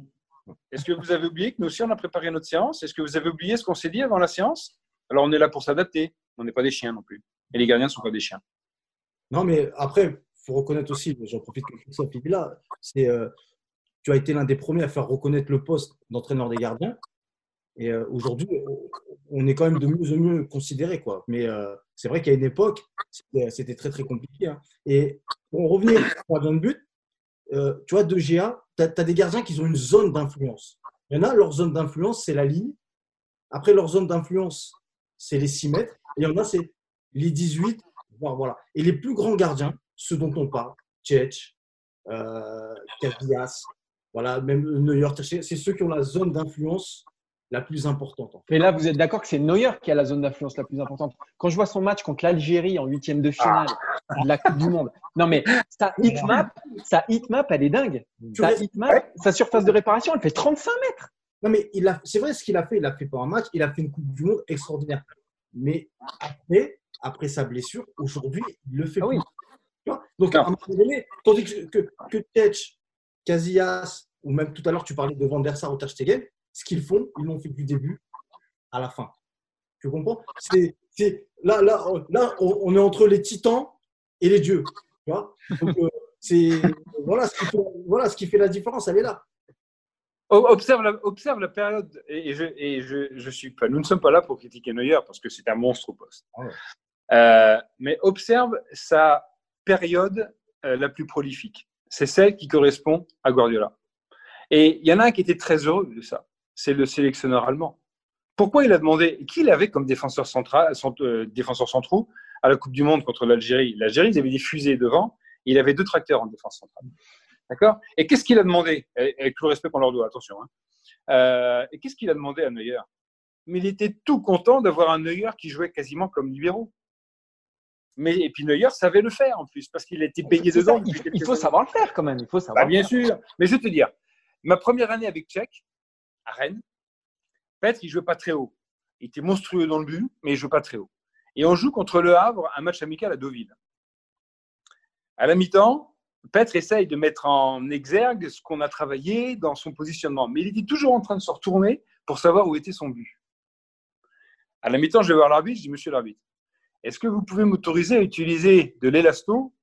Speaker 3: Est-ce que vous avez oublié que nous aussi, on a préparé notre séance? Est-ce que vous avez oublié ce qu'on s'est dit avant la séance? Alors, on est là pour s'adapter. On n'est pas des chiens non plus. Et les gardiens ne sont pas des chiens.
Speaker 4: Non, mais après, il faut reconnaître aussi, j'en profite que ça là, c'est euh, tu as été l'un des premiers à faire reconnaître le poste d'entraîneur des gardiens. Et aujourd'hui, on est quand même de mieux en mieux considéré. Quoi. Mais euh, c'est vrai qu'à une époque, c'était très, très compliqué. Hein. Et pour revenir à de but, euh, tu vois, de GA, tu as, des gardiens qui ont une zone d'influence. Il y en a, leur zone d'influence, c'est la ligne. Après, leur zone d'influence, c'est les 6 mètres. Et il y en a, c'est les 18. Voilà. Et les plus grands gardiens, ceux dont on parle, Tchetch, euh, voilà, même Neuer, c'est ceux qui ont la zone d'influence la plus importante.
Speaker 2: Mais là, vous êtes d'accord que c'est Neuer qui a la zone d'influence la plus importante. Quand je vois son match contre l'Algérie en huitième de finale ah. de la Coupe du Monde, non mais sa hitmap, sa hitmap, elle est dingue. Sa hitmap, sa surface de réparation, elle fait 35 mètres.
Speaker 4: Non mais il a, c'est vrai ce qu'il a fait. Il a fait pas un match, il a fait une Coupe du Monde extraordinaire. Mais après, après sa blessure, aujourd'hui, il le fait. Ah oui. Donc à un moment donné, tandis que que, que Casillas ou même tout à l'heure tu parlais de Van der Sar ou Ter Stegen, ce qu'ils font, ils l'ont fait du début à la fin. Tu comprends? C'est, là, là, là, on est entre les titans et les dieux. Tu vois? Euh, c'est, voilà, ce qui fait, voilà ce qui fait la différence, elle est là.
Speaker 3: Observe la, observe la période, et, je, et je, je, suis pas, nous ne sommes pas là pour critiquer Neuer parce que c'est un monstre au poste. Ah euh, mais observe sa période euh, la plus prolifique. C'est celle qui correspond à Guardiola. Et il y en a un qui était très heureux de ça c'est le sélectionneur allemand. Pourquoi il a demandé qui il avait comme défenseur, central, euh, défenseur centraux à la Coupe du Monde contre l'Algérie? L'Algérie, ils avaient des fusées devant, il avait deux tracteurs en défense centrale. D'accord? Et qu'est-ce qu'il a demandé? Avec tout le respect qu'on leur doit, attention. Hein. Euh, et qu'est-ce qu'il a demandé à Neuer? Mais il était tout content d'avoir un Neuer qui jouait quasiment comme libéraux. Mais, et puis Neuer savait le faire en plus, parce qu'il était payé dedans.
Speaker 2: il, faut savoir le faire quand même. Il faut savoir
Speaker 3: bah, bien sûr. Mais je vais te dire, ma première année avec Tchèque, à Rennes. Petre, il jouait pas très haut. Il était monstrueux dans le but, mais il ne jouait pas très haut. Et on joue contre Le Havre, un match amical à Deauville. À la mi-temps, Petre essaye de mettre en exergue ce qu'on a travaillé dans son positionnement. Mais il était toujours en train de se retourner pour savoir où était son but. À la mi-temps, je vais voir l'arbitre, je dis Monsieur l'arbitre, est-ce que vous pouvez m'autoriser à utiliser de l'élasto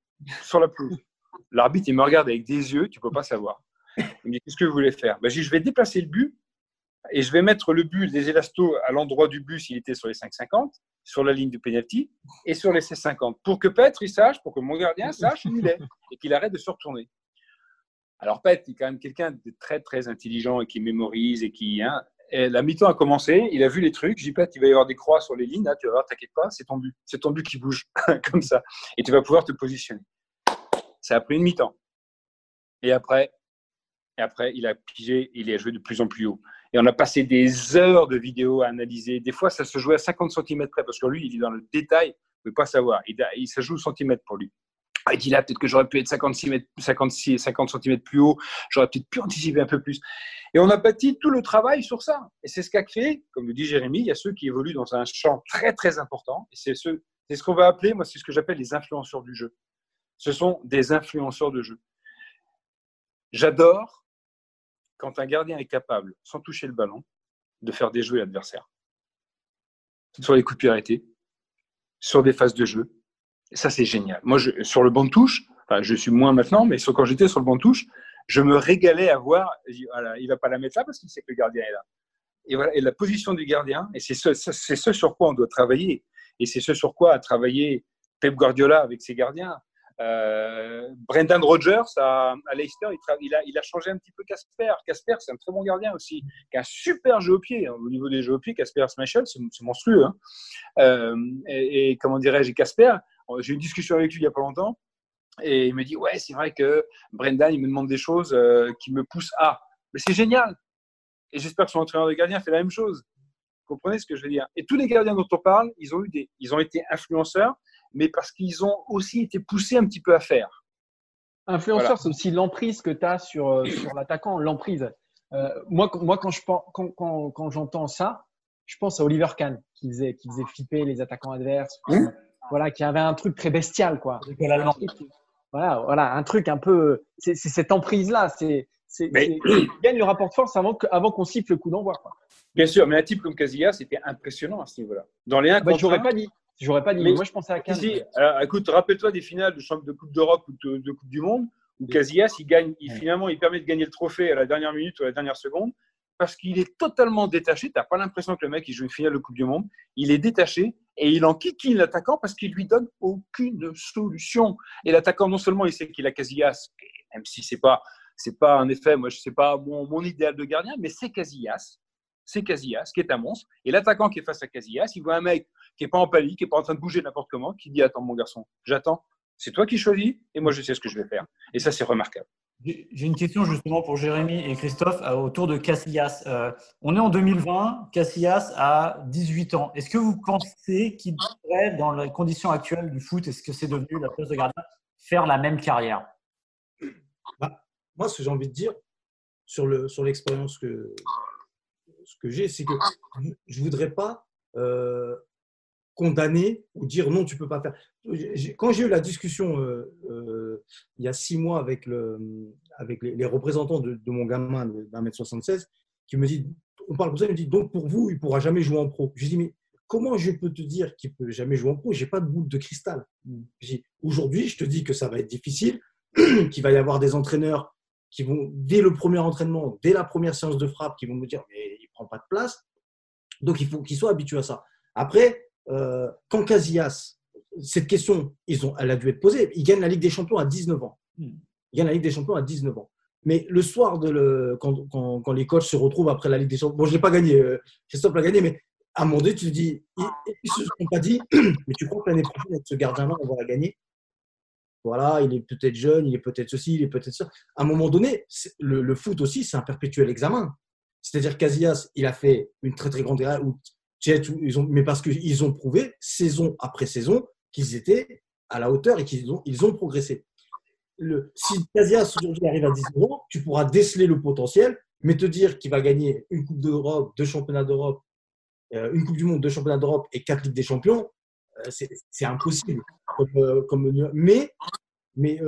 Speaker 3: sur la pelouse? L'arbitre, il me regarde avec des yeux, tu ne peux pas savoir. Il me dit Qu'est-ce que vous voulez faire? Ben, Je dis Je vais déplacer le but et je vais mettre le but des élastos à l'endroit du but s'il était sur les 5,50, sur la ligne du penalty et sur les 6,50 pour que Petre il sache, pour que mon gardien sache où il est et qu'il arrête de se retourner. Alors Petre, il est quand même quelqu'un de très très intelligent et qui mémorise et qui. Hein, et la mi-temps a commencé, il a vu les trucs. J'ai dit, Pet, il va y avoir des croix sur les lignes. Là, tu vas voir, t'inquiète pas, c'est ton but. C'est ton but qui bouge comme ça. Et tu vas pouvoir te positionner. Ça a pris une mi-temps. Et après, et après, il a pigé, il a joué de plus en plus haut. Et on a passé des heures de vidéos à analyser. Des fois, ça se jouait à 50 cm près, parce que lui, il est dans le détail, il ne peut pas savoir. Il, il, ça joue au centimètre pour lui. Il dit là, peut-être que j'aurais pu être 56 mètres, 56, 50 cm plus haut, j'aurais peut-être pu anticiper un peu plus. Et on a bâti tout le travail sur ça. Et c'est ce qu'a créé, comme le dit Jérémy, il y a ceux qui évoluent dans un champ très, très important. C'est ce, ce qu'on va appeler, moi, c'est ce que j'appelle les influenceurs du jeu. Ce sont des influenceurs de jeu. J'adore quand un gardien est capable, sans toucher le ballon, de faire déjouer l'adversaire. Sur les coups de arrêtés, sur des phases de jeu. Ça, c'est génial. Moi, sur le banc de touche, je suis moins maintenant, mais quand j'étais sur le banc de touche, je me régalais à voir, il va pas la mettre là parce qu'il sait que le gardien est là. Et, voilà, la position du gardien, et c'est ce, c'est ce sur quoi on doit travailler. Et c'est ce sur quoi a travaillé Pep Guardiola avec ses gardiens. Euh, Brendan Rodgers à, Leicester, il, a, changé un petit peu Casper. Casper, c'est un très bon gardien aussi, qui a un super jeu au pied. Au niveau des jeux au pied, Casper Schmeichel, c'est monstrueux. Hein. Euh, et, comment dirais-je, Casper, j'ai eu une discussion avec lui il n'y a pas longtemps, et il me dit Ouais, c'est vrai que Brendan, il me demande des choses euh, qui me poussent à. Mais c'est génial Et j'espère que son entraîneur de gardien fait la même chose. Vous comprenez ce que je veux dire? Et tous les gardiens dont on parle, ils ont, eu des, ils ont été influenceurs mais parce qu'ils ont aussi été poussés un petit peu à faire.
Speaker 2: Influenceur, voilà. c'est aussi l'emprise que tu as sur, euh, sur l'attaquant, l'emprise. Euh, moi, moi, quand, je, quand, quand, quand j'entends ça, je pense à Oliver Kahn, qui faisait, qui faisait flipper les attaquants adverses. Mmh. Voilà, qui avait un truc très bestial, quoi. Voilà, voilà, un truc un peu. C'est, cette emprise-là. C'est, mais... gagne le rapport de force avant, que, avant qu'on siffle le coup d'envoi.
Speaker 3: Bien sûr, mais un type comme Casillas, c'était impressionnant à ce niveau-là. Dans les 1
Speaker 2: bah, j'aurais pas dit. J'aurais pas dit. Mais moi, je pensais à Kahn.
Speaker 3: Si, alors, écoute, rappelle-toi des finales de, de Coupe d'Europe ou de, de, Coupe du Monde où Casillas, il gagne, il, finalement, il permet de gagner le trophée à la dernière minute ou à la dernière seconde parce qu'il est totalement détaché. Tu n'as pas l'impression que le mec, il joue une finale de Coupe du Monde. Il est détaché et il enquiquine l'attaquant parce qu'il lui donne aucune solution. Et l'attaquant, non seulement il sait qu'il a Casillas, même si c'est pas, c'est pas un effet, moi je sais pas mon, mon idéal de gardien, mais c'est Casillas. C'est Casillas qui est un monstre. Et l'attaquant qui est face à Casillas, il voit un mec qui n'est pas en panique, qui n'est pas en train de bouger n'importe comment, qui dit Attends, mon garçon, j'attends. C'est toi qui choisis et moi je sais ce que je vais faire. Et ça, c'est remarquable.
Speaker 1: J'ai une question justement pour Jérémy et Christophe autour de Casillas. Euh, on est en 2020, Casillas a 18 ans. Est-ce que vous pensez qu'il devrait, dans les conditions actuelles du foot, est-ce que c'est devenu la place de gardien, faire la même carrière?
Speaker 4: Bah, Moi, ce que j'ai envie de dire sur l'expérience sur que, ce que j'ai, c'est que je ne voudrais pas euh, condamner ou dire non, tu ne peux pas faire. Quand j'ai eu la discussion euh, euh, il y a six mois avec, le, avec les, représentants de, mon gamin d'un mètre 76, qui me dit, on parle comme ça, il me dit, donc pour vous, il ne pourra jamais jouer en pro. Je dis, mais comment je peux te dire qu'il ne peut jamais jouer en pro? J'ai pas de boule de cristal. Aujourd'hui, je te dis que ça va être difficile, qu'il va y avoir des entraîneurs qui vont, dès le premier entraînement, dès la première séance de frappe, qui vont me dire, mais prend pas de place. Donc, il faut qu'il soit habitué à ça. Après, euh, quand Casillas, cette question, ils ont, elle a dû être posée. Il gagne la Ligue des Champions à 19 ans. Hmm. Il gagne la Ligue des Champions à 19 ans. Mais le soir, de le, quand, quand, quand, les coachs se retrouvent après la Ligue des Champions, bon, je n'ai pas gagné, euh, Christophe l'a gagné, mais à un moment donné, tu te dis, ils ne se sont pas dit, mais tu crois que l'année prochaine, avec ce gardien-là, on va la gagner? Voilà, il est peut-être jeune, il est peut-être ceci, il est peut-être ça. À un moment donné, le, le foot aussi, c'est un perpétuel examen. C'est-à-dire Casillas, il a fait une très très grande erreur, ils ont, mais parce qu'ils ont prouvé, saison après saison, qu'ils étaient à la hauteur et qu'ils ont, ils ont progressé. Le, si Casillas aujourd'hui arrive à 10 euros, tu pourras déceler le potentiel, mais te dire qu'il va gagner une Coupe d'Europe, deux championnats d'Europe, euh, une Coupe du Monde, deux championnats d'Europe et quatre Ligues des Champions, euh, c'est impossible. Comme, euh, mais mais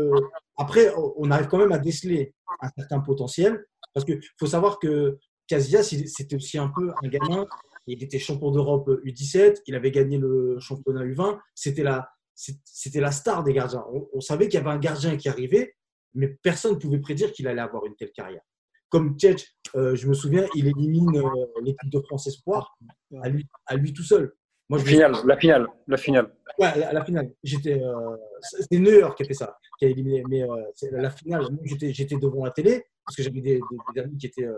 Speaker 4: après, on arrive quand même à déceler un certain potentiel, parce qu'il faut savoir que Casillas, c'était aussi un peu un gamin il était champion d'Europe U17, il avait gagné le championnat U20. C'était la, c'était la star des gardiens. On, savait qu'il y avait un gardien qui arrivait, mais personne ne pouvait prédire qu'il allait avoir une telle carrière. Comme Tchetch, euh, je me souviens, il élimine euh, l'équipe de France Espoir à lui, à lui tout seul.
Speaker 3: Moi, je finale, la finale, la finale.
Speaker 4: Ouais, la, la finale. J'étais, euh, c'est Neuer qui a fait ça, qui a éliminé. Mais euh, la finale, moi, j'étais, devant la télé parce que j'avais des, des- des amis qui étaient, euh,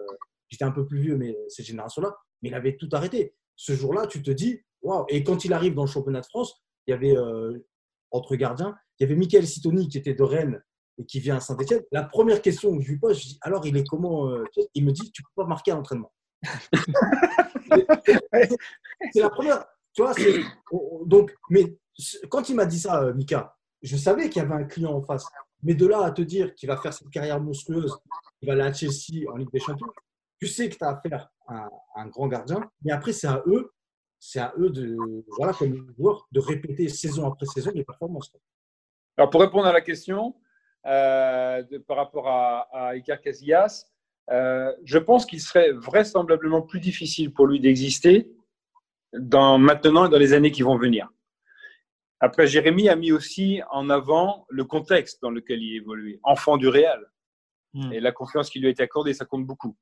Speaker 4: j'étais un peu plus vieux, mais cette génération-là, mais il avait tout arrêté. Ce jour-là, tu te dis, waouh. Et quand il arrive dans le championnat de France, il y avait euh, entre gardiens, il y avait Michael Sitoni qui était de Rennes et qui vient à Saint-Etienne. La première question que je lui pose, je dis, alors il est comment euh, Il me dit, tu peux pas marquer à l'entraînement. c'est la première. Tu vois, c'est- donc, mais quand il m'a dit ça, euh, Mika, je savais qu'il y avait un client en face. Mais de là à te dire qu'il va faire cette carrière monstrueuse, qu'il va aller à Chelsea en Ligue des Champions, tu sais que tu as affaire à un, grand gardien. Mais après, c'est à eux, c'est à eux de, voilà, comme joueur, de répéter saison après saison les performances.
Speaker 3: Alors, pour répondre à la question euh, par rapport à, à Iker Casillas, euh, je pense qu'il serait vraisemblablement plus difficile pour lui d'exister maintenant et dans les années qui vont venir. Après, Jérémy a mis aussi en avant le contexte dans lequel il évoluait. Enfant du Real.
Speaker 1: Mm.
Speaker 3: Et la confiance qui lui a été accordée, ça compte beaucoup.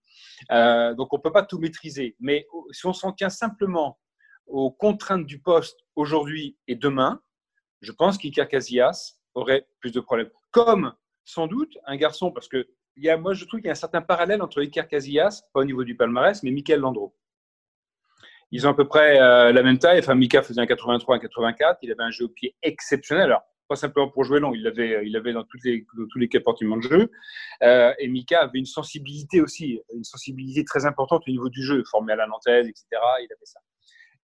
Speaker 3: Euh, donc, on ne peut pas tout maîtriser. Mais si on s'en tient simplement aux contraintes du poste aujourd'hui et demain, je pense qu'Iker Casillas aurait plus de problèmes. Comme, sans doute, un garçon, parce que il y a, moi, je trouve qu'il y a un certain parallèle entre Iker Casillas, pas au niveau du palmarès, mais Michael Landreau. Ils ont à peu près euh, la même taille. Enfin, Mika faisait un 83, un 84. Il avait un jeu au pied exceptionnel. Alors, pas simplement pour jouer long, il l'avait, il l'avait dans, dans tous les compartiments de jeu. Euh, et Mika avait une sensibilité aussi, une sensibilité très importante au niveau du jeu, formé à la nantaise, etc. Il avait ça.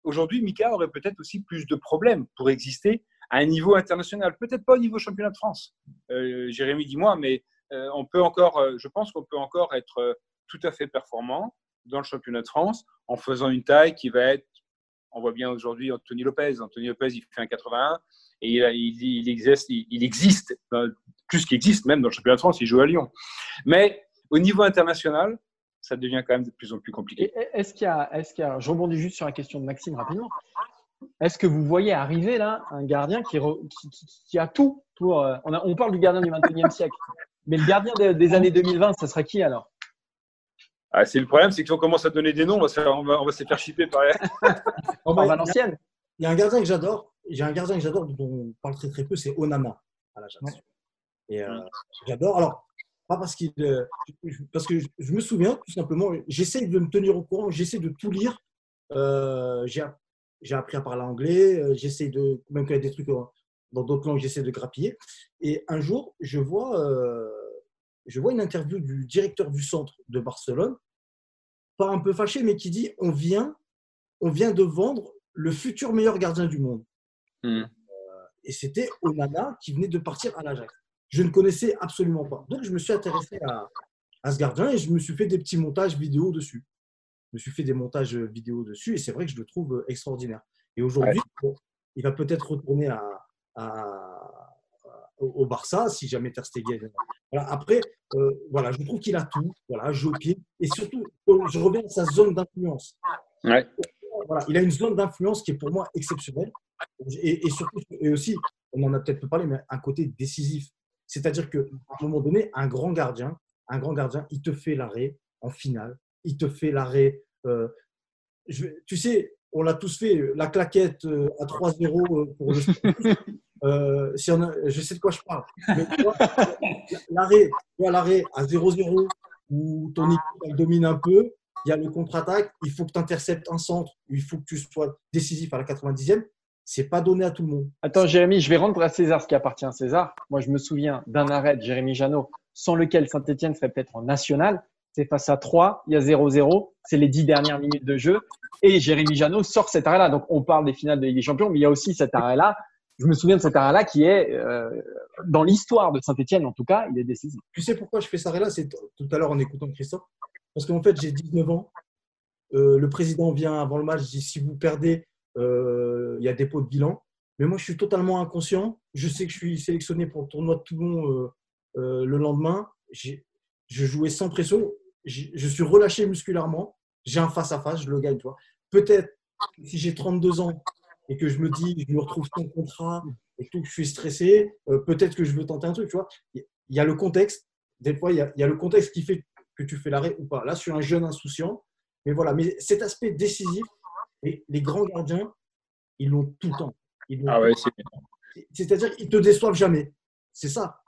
Speaker 3: Aujourd'hui, Mika aurait peut-être aussi plus de problèmes pour exister à un niveau international, peut-être pas au niveau championnat de France. Euh, Jérémy, dis-moi, mais euh, on peut encore, je pense qu'on peut encore être tout à fait performant dans le championnat de France en faisant une taille qui va être, on voit bien aujourd'hui Anthony Lopez. Anthony Lopez, il fait un 81 et il, a- il, il existe, il, il existe plus qu'il existe même dans le championnat de France. Il joue à Lyon. Mais au niveau international, ça devient quand même de plus en plus compliqué.
Speaker 2: Est-ce qu'il y a, est-ce qu'il y a, je rebondis juste sur la question de Maxime rapidement. Est-ce que vous voyez arriver là un gardien qui, re- qui, qui- qui a tout pour. euh, on, a- on parle du gardien du 21e siècle, mais le gardien des, des années 2020, ça sera qui alors?
Speaker 3: Ah, c'est le problème, c'est que si on commence à donner des noms, on va se faire, on va, on va se faire chipper par
Speaker 2: Par
Speaker 4: bah,
Speaker 2: Valenciennes
Speaker 4: Il y a un gardien que j'adore. J'ai un gardien que j'adore dont on parle très très peu, c'est Onana à l'Ajax. Et euh, j'adore. Alors, pas parce qu'il, euh, parce que je, je me souviens tout simplement. J'essaie de me tenir au courant. J'essaie de tout lire. Euh, j'ai, appris à parler anglais. J'essaie de même qu'il y a des trucs dans d'autres langues, j'essaie de grappiller. Et un jour, je vois, je vois une interview du directeur du centre de Barcelone, pas un peu fâché, mais qui dit on vient, on vient de vendre le futur meilleur gardien du monde.
Speaker 3: Hmm.
Speaker 4: Et c'était Onana qui venait de partir à l'Ajax. Je ne connaissais absolument pas. Donc, je me suis intéressé à, à ce gardien et je me suis fait des petits montages vidéo dessus. Je me suis fait des montages vidéo dessus et c'est vrai que je le trouve extraordinaire. Et aujourd'hui, il va peut-être retourner à, à- au au Barça si jamais Ter Stegen. Voilà. Après, euh, voilà, je trouve qu'il a tout. Voilà, jeu au pied. Et surtout, je reviens à sa zone d'influence
Speaker 3: Ouais.
Speaker 4: voilà, il a une zone d'influence qui est pour moi exceptionnelle. Et, surtout, et aussi, on en a peut-être peu parlé, mais un côté décisif. C'est-à-dire qu'à un moment donné, un grand gardien, un grand gardien, il te fait l'arrêt en finale. Il te fait l'arrêt. euh, tu sais, on l'a tous fait, la claquette euh, à 3-0 euh, pour le euh, Je sais de quoi je parle. L'arrêt, l'arrêt à 0-0 où ton équipe domine un peu, il y a le contre-attaque, il faut que tu interceptes un centre, il faut que tu sois décisif à la 90e. C'est pas donné à tout le monde.
Speaker 2: Attends, Jérémy, je vais rendre à César ce qui appartient à César. Moi, je me souviens d'un arrêt de Jérémy Janot, sans lequel Saint-Etienne serait peut-être en national. C'est face à 3, il y a 0-0, c'est les 10 dernières minutes de jeu. Et Jérémy Janot sort cet arrêt-là. Donc, on parle des finales de Ligue des Champions, mais il y a aussi cet arrêt-là. Je me souviens de cet arrêt-là qui est, euh, dans l'histoire de Saint-Etienne, en tout cas, il est décisif.
Speaker 4: Tu sais pourquoi je fais ça là C'est tout à l'heure en écoutant Christophe. Parce qu'en fait, j'ai 19 ans. Euh, le président vient avant le match, dit si vous perdez, il y a dépôt de bilan. Mais moi, je suis totalement inconscient. Je sais que je suis sélectionné pour le tournoi de Toulon euh, euh, le lendemain. Je jouais sans pression. Je suis relâché musculairement. J'ai un face-à-face, je le gagne. Peut-être si j'ai 32 ans et que je me dis, je me retrouve sans contrat et tout, que je suis stressé, euh, peut-être que je veux tenter un truc. Tu vois. il y a le contexte. Des fois, il y a, il y a le contexte qui fait que tu fais l'arrêt ou pas. Là, je suis un jeune insouciant. Mais voilà, mais cet aspect décisif, et les grands gardiens, ils l'ont tout le temps.
Speaker 3: Ah ouais.
Speaker 4: C'est-à-dire qu'ils te déçoivent jamais. C'est ça.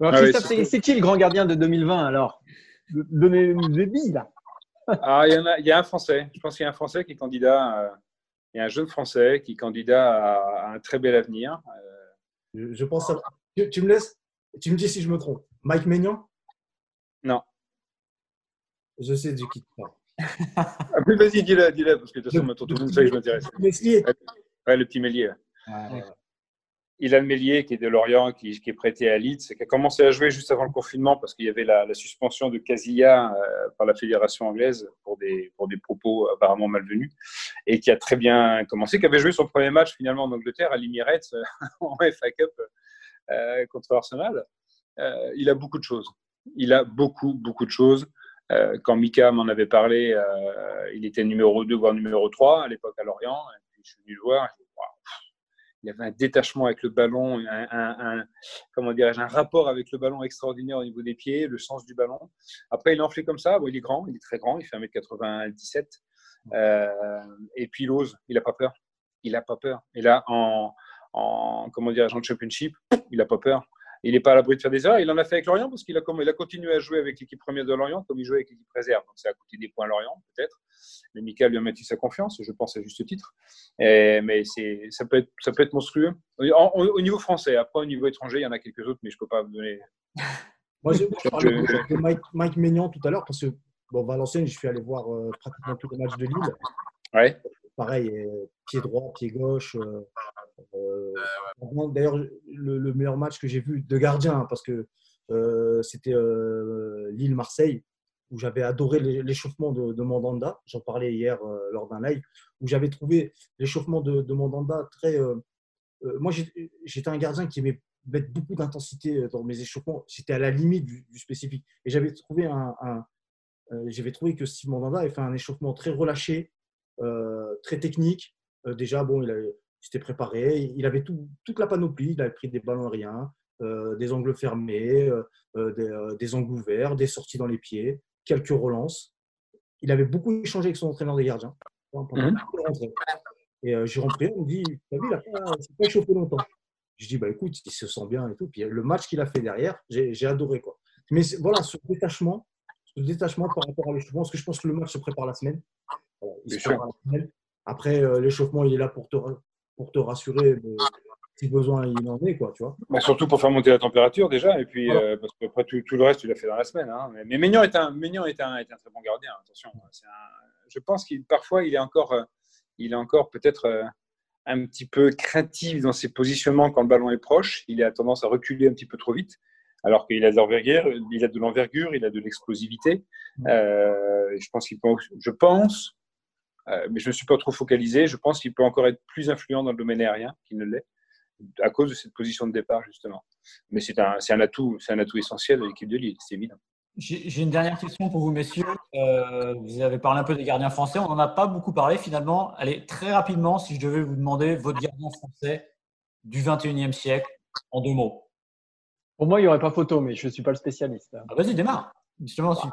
Speaker 2: Alors,
Speaker 3: Ah
Speaker 2: Christophe,
Speaker 3: c'est-
Speaker 2: qui le grand gardien de 2020 alors? Donnez-nous des billes là.
Speaker 3: Ah, il y, en a, il y a un Français. Je pense qu'il y a un Français qui est candidat. euh, il y a un jeune Français qui est candidat à, à un très bel avenir. Euh,
Speaker 4: Je, je pense à... tu, tu me laisses Tu me dis si je me trompe. Mike Maignan?
Speaker 3: Non.
Speaker 4: Je sais de qui tu parles.
Speaker 3: Ah, mais vas-y, dis-le, dis-le, parce que de toute façon, maintenant, tout le monde sait que je m'intéresse.
Speaker 4: Meslier.
Speaker 3: Ouais, le petit Mélier.
Speaker 1: Ouais.
Speaker 3: Ilan Mélier, qui est de Lorient, qui, qui est prêté à Leeds, qui a commencé à jouer juste avant le confinement parce qu'il y avait la, la suspension de Casilla euh, par la fédération anglaise pour des, pour des propos apparemment malvenus, et qui a très bien commencé, qui avait joué son premier match finalement en Angleterre à l'Emirates euh, en FA Cup euh, contre Arsenal. Il a beaucoup de choses. Il a beaucoup, beaucoup de choses. Euh, quand Mika m'en avait parlé, euh, il était numéro 2, voire numéro 3 à l'époque à Lorient. Je suis venu le voir. il avait un détachement avec le ballon, un, comment un rapport avec le ballon extraordinaire au niveau des pieds, le sens du ballon. Après, il en fait comme ça. Bon, il est grand, il est très grand, il fait 1m97. Euh, et puis il ose, il n'a pas peur. Il n'a pas peur. Et là, en, en comment en championship, il n'a pas peur. Il n'est pas à l'abri de faire des erreurs. Il en a fait avec Lorient parce qu'il a, comme- il a continué à jouer avec l'équipe première de Lorient comme il jouait avec l'équipe réserve. Donc ça a coûté des points à Lorient, peut-être. Mais Mika lui a mis sa confiance, je pense à juste titre. Et- mais c'est, ça, peut être, ça peut être monstrueux. En- au- au niveau français, après au niveau étranger, il y en a quelques autres, mais je ne peux pas vous donner.
Speaker 4: Moi, je, je parlais
Speaker 3: Je-
Speaker 4: de Mike, Mike Maignan tout à l'heure parce que, bon, Valenciennes, je suis allé voir euh, pratiquement tous les matchs de Lille.
Speaker 3: Ouais.
Speaker 4: Pareil, euh, pied droit, pied gauche. euh, euh, D'ailleurs, le, le meilleur match que j'ai vu de gardien, hein, parce que euh, c'était euh, Lille-Marseille, où j'avais adoré l'é- l'échauffement de, de Mandanda. J'en parlais hier lors d'un live, où j'avais trouvé l'échauffement de, de Mandanda très. moi, j'étais un gardien qui aimait mettre beaucoup d'intensité dans mes échauffements. J'étais à la limite du, du spécifique. Et j'avais trouvé un, un- j'avais trouvé que Steve Mandanda avait fait un échauffement très relâché, très technique. Euh, déjà, bon, il, s'était préparé, il avait tout- toute la panoplie. Il avait pris des ballons aériens, euh, des angles fermés, euh, euh, des, euh, des angles ouverts, des sorties dans les pieds, quelques relances. Il avait beaucoup échangé avec son entraîneur des gardiens. pendant
Speaker 3: Mhm.
Speaker 4: Et euh, j'ai rentré, on me dit, t'as vu, il n'a pas, échauffé longtemps. Je dis, bah écoute, il se sent bien et tout. Puis le match qu'il a fait derrière, j'ai adoré. Quoi. Mais voilà, ce détachement, ce détachement par rapport à l'échauffement, parce que je pense que le match se prépare la semaine. Voilà. Après, euh, l'échauffement, il est là pour te, pour te rassurer. mais si besoin, il en est, quoi, tu vois.
Speaker 3: Bah, surtout pour faire monter la température déjà, et puis
Speaker 4: Voilà.
Speaker 3: euh, parce qu'après tout, tout le reste, tu l'as fait dans la semaine. hein. Mais, mais Maignan est un, Maignan est un, est un très bon gardien. Attention, C'est un- je pense qu'il parfois il est encore, euh, il est encore peut-être un petit peu craintif dans ses positionnements quand le ballon est proche. Il a tendance à reculer un petit peu trop vite, alors qu'il a de l'envergure, il a de l'envergure, il a de l'explosivité. Euh, et je pense qu'il je pense, mais je ne me suis pas trop focalisé. Je pense qu'il peut encore être plus influent dans le domaine aérien qu'il ne l'est à cause de cette position de départ justement. Mais c'est un, c'est un atout, c'est un atout essentiel de l'équipe de Lille, c'est évident.
Speaker 1: J'ai une dernière question pour vous, messieurs. Euh, vous avez parlé un peu des gardiens français. On n'en a pas beaucoup parlé finalement. Allez, très rapidement, si je devais vous demander votre gardien français du 21e siècle en deux mots.
Speaker 2: Pour moi, il n'y aurait pas photo, mais je ne suis pas le spécialiste.
Speaker 1: Ah, Vas-y, démarre. Justement, si-
Speaker 2: Euh,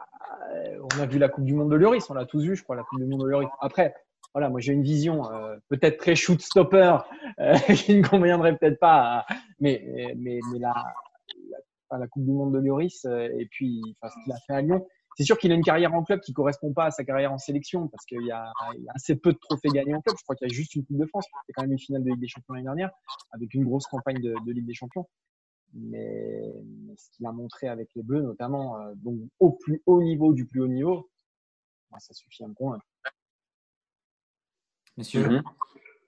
Speaker 2: on a vu la Coupe du Monde de Lloris, on l'a tous vu, je crois, la Coupe du Monde de Lloris. Après, voilà, moi j'ai une vision euh, peut-être très shoot stopper euh, qui ne conviendrait peut-être pas, mais, mais, mais la, Coupe du Monde de Lloris euh, et puis ce qu'il a fait à Lyon, c'est sûr qu'il a une carrière en club qui correspond pas à sa carrière en sélection parce qu'il y, a assez peu de trophées gagnés en club. Je crois qu'il y a juste une Coupe de France, c'est quand même une finale de Ligue des Champions l'année dernière avec une grosse campagne de Ligue des Champions. Mais, mais ce qu'il a montré avec les Bleus, notamment euh, donc au plus haut niveau du plus haut niveau, moi, ça suffit à me convaincre.
Speaker 1: messieurs.
Speaker 3: Mhm.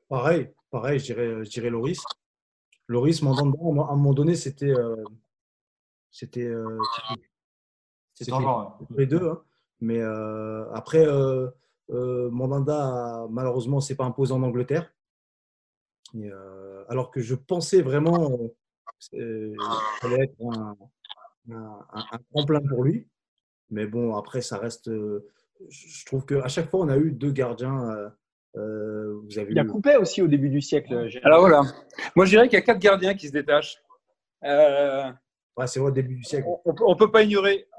Speaker 4: Pareil, pareil, je dirais, je dirais Loris. Loris, Mandanda, à un moment donné, c'était. euh, c'était. euh,
Speaker 1: C'est
Speaker 4: c'était- les deux. hein. Mais euh, après, euh, euh, Mandanda, malheureusement, s'est pas imposé en Angleterre. Et, euh, alors que je pensais vraiment ça allait être un, un, un- tremplin pour lui. Mais bon, après, ça reste. euh, je trouve qu'à chaque fois, on a eu deux gardiens. euh, euh, vous avez
Speaker 2: Il y a
Speaker 4: eu-
Speaker 2: Coupé aussi au début du siècle.
Speaker 3: Alors voilà, moi je dirais qu'il y a quatre gardiens qui se détachent. Euh,
Speaker 4: C'est au début du siècle.
Speaker 3: on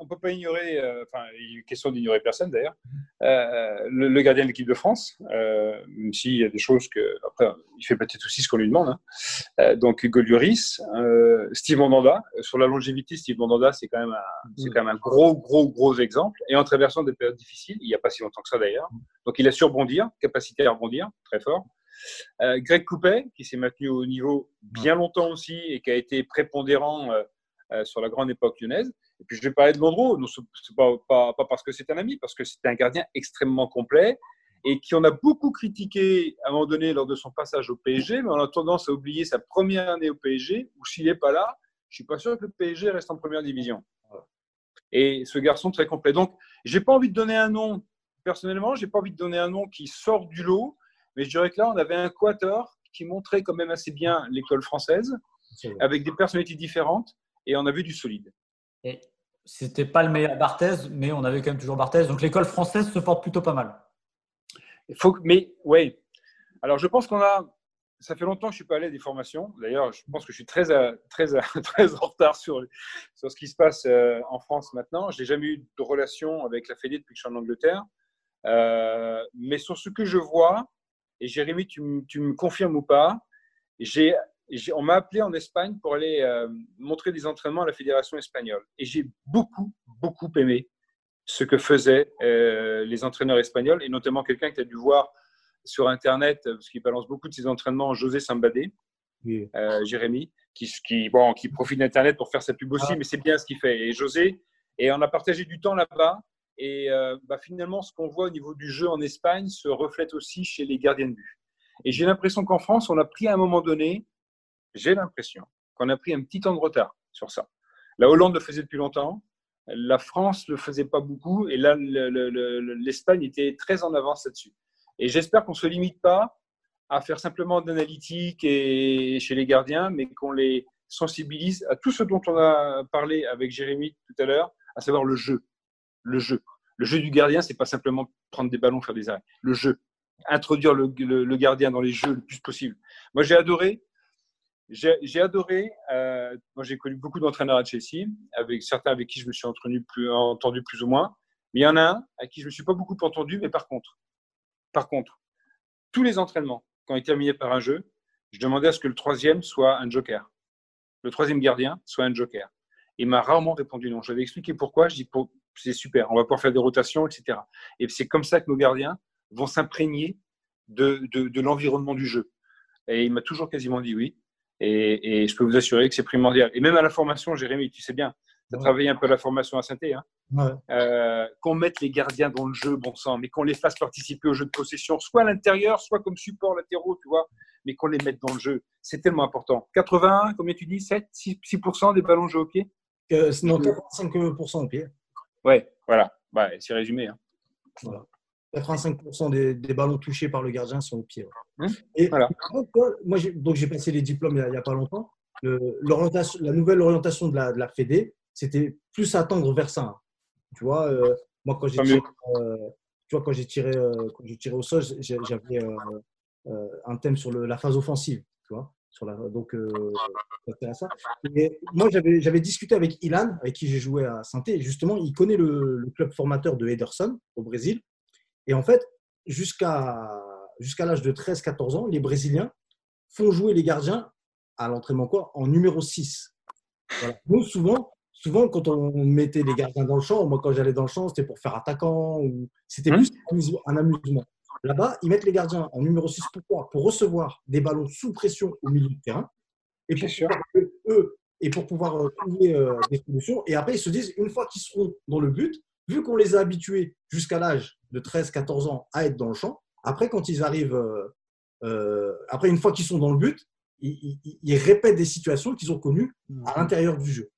Speaker 3: on peut pas ignorer, euh, enfin, il est question d'ignorer personne d'ailleurs, euh, le, gardien de l'équipe de France, euh, même s'il y a des choses que, après, il fait peut-être aussi ce qu'on lui demande. hein. Euh, donc Hugo Lloris, Steve Mandanda, sur la longévité, Steve Mandanda, c'est quand même un, c'est quand même un gros, gros, gros exemple. Et en traversant des périodes difficiles, il n'y a pas si longtemps que ça d'ailleurs. Donc il a su rebondir, capacité à rebondir, très fort. Greg Coupet, qui s'est maintenu au niveau bien longtemps aussi et qui a été prépondérant euh, sur la grande époque lyonnaise. Et puis je vais parler de Mondro, non, c'est pas, pas, pas parce que c'est un ami, parce que c'est un gardien extrêmement complet et qui on a beaucoup critiqué à un moment donné lors de son passage au PSG, mais on a tendance à oublier sa première année au PSG, où s'il n'est pas là, je suis pas sûr que le PSG reste en première division. Et ce garçon très complet. Donc, j'ai pas envie de donner un nom, personnellement, j'ai pas envie de donner un nom qui sort du lot, mais je dirais que là, on avait un quator qui montrait quand même assez bien l'école française, avec des personnalités différentes, et on a vu du solide.
Speaker 1: Et c'était pas le meilleur Barthez, mais on avait quand même toujours Barthez. Donc l'école française se porte plutôt pas mal.
Speaker 3: Il faut, que- mais oui. Alors, je pense qu'on a. Ça fait longtemps que je suis pas allé à des formations. D'ailleurs, je pense que je suis très, à- très, à- très en retard sur, sur ce qui se passe euh, en France maintenant. Je n'ai jamais eu de relation avec la Fédé depuis que je suis en Angleterre. Euh, mais sur ce que je vois, et Jérémy, tu, me- tu me confirmes ou pas, j'ai- on m'a appelé en Espagne pour aller euh, montrer des entraînements à la Fédération espagnole. Et j'ai beaucoup, beaucoup aimé ce que faisaient euh, les entraîneurs espagnols, et notamment quelqu'un que tu as dû voir sur Internet, euh, parce qu'il balance beaucoup de ses entraînements, José Sambadé,
Speaker 4: Oui.
Speaker 3: euh, Jérémy, qui, qui, bon, qui profite d'Internet pour faire sa pub aussi,
Speaker 4: Ah.
Speaker 3: mais c'est bien ce qu'il fait. Et José, et on a partagé du temps là-bas. Et bah, finalement, ce qu'on voit au niveau du jeu en Espagne se reflète aussi chez les gardiens de but. Et j'ai l'impression qu'en France, on a pris à un moment donné, j'ai l'impression qu'on a pris un petit temps de retard sur ça. La Hollande le faisait depuis longtemps, la France le faisait pas beaucoup, et là, le- le- le- l'Espagne était très en avance là-dessus. Et j'espère qu'on ne se limite pas à faire simplement et chez les gardiens, mais qu'on les sensibilise à tout ce dont on a parlé avec Jérémy tout à l'heure, à savoir le jeu. Le jeu. Le jeu du gardien, c'est pas simplement prendre des ballons, faire des arrêts. Le jeu. Introduire le gardien dans les jeux le plus possible. Moi, j'ai adoré. J'ai adoré. euh, j'ai connu beaucoup d'entraîneurs à Chelsea, avec certains avec qui je me suis entendu plus, ou moins. Mais il y en a un avec qui je ne me suis pas beaucoup entendu, mais par contre, par contre, tous les entraînements, quand ils terminaient par un jeu, je demandais à ce que le troisième soit un joker. Le troisième gardien soit un joker. Il m'a rarement répondu non. J'avais expliqué pourquoi. Je dis c'est super, on va pouvoir faire des rotations, etc. Et c'est comme ça que nos gardiens vont s'imprégner de, de l'environnement du jeu. Et il m'a toujours quasiment dit oui. Et, et je peux vous assurer que c'est primordial. Et même à la formation, Jérémy, tu sais bien, tu as
Speaker 4: Ouais.
Speaker 3: travaillé un peu à la formation à saint hein,
Speaker 4: Ouais.
Speaker 3: euh, qu'on mette les gardiens dans le jeu, bon sang, mais qu'on les fasse participer au jeu de possession, soit à l'intérieur, soit comme support latéraux, tu vois, mais qu'on les mette dans le jeu. C'est tellement important. 81, combien tu dis? 7, 6, 6% des ballons joués au pied?
Speaker 4: Euh, non, 85% au pied.
Speaker 3: Ouais, voilà. Ouais, c'est résumé. hein.
Speaker 4: 85% des, des ballons touchés par le gardien sont au pied. ouais.
Speaker 3: Hum,
Speaker 4: Et
Speaker 3: voilà.
Speaker 4: moi, donc j'ai passé les diplômes il n'y a, pas longtemps. Le- la nouvelle orientation de la, de la Fédé, c'était plus à tendre vers ça. hein. Tu vois, euh, moi quand j'ai tiré, euh, tu vois, quand j'ai tiré, euh, quand j'ai tiré au sol, j'avais euh, euh, un thème sur le- la phase offensive. Tu vois, sur la, donc euh, ça sert à ça. Et moi j'avais discuté avec Ilan, avec qui j'ai joué à saint justement il connaît le, le club formateur de Ederson au Brésil. Et en fait, jusqu'à jusqu'à l'âge de 13-14 ans, les Brésiliens font jouer les gardiens à l'entraînement quoi en numéro 6. Voilà. Nous, souvent, souvent, quand on mettait les gardiens dans le champ, moi, quand j'allais dans le champ, c'était pour faire attaquant ou c'était
Speaker 3: Hum.
Speaker 4: plus un amus- un amusement. Là-bas, ils mettent les gardiens en numéro 6 pourquoi Pour recevoir des ballons sous pression au milieu de terrain et pour pouvoir, eux, et pour pouvoir trouver euh, des solutions. Et après, ils se disent, une fois qu'ils seront dans le but, vu qu'on les a habitués jusqu'à l'âge de 13-14 ans à être dans le champ, après, quand ils arrivent, euh, euh, après, une fois qu'ils sont dans le but, ils, ils- ils répètent des situations qu'ils ont connues à l'intérieur du jeu.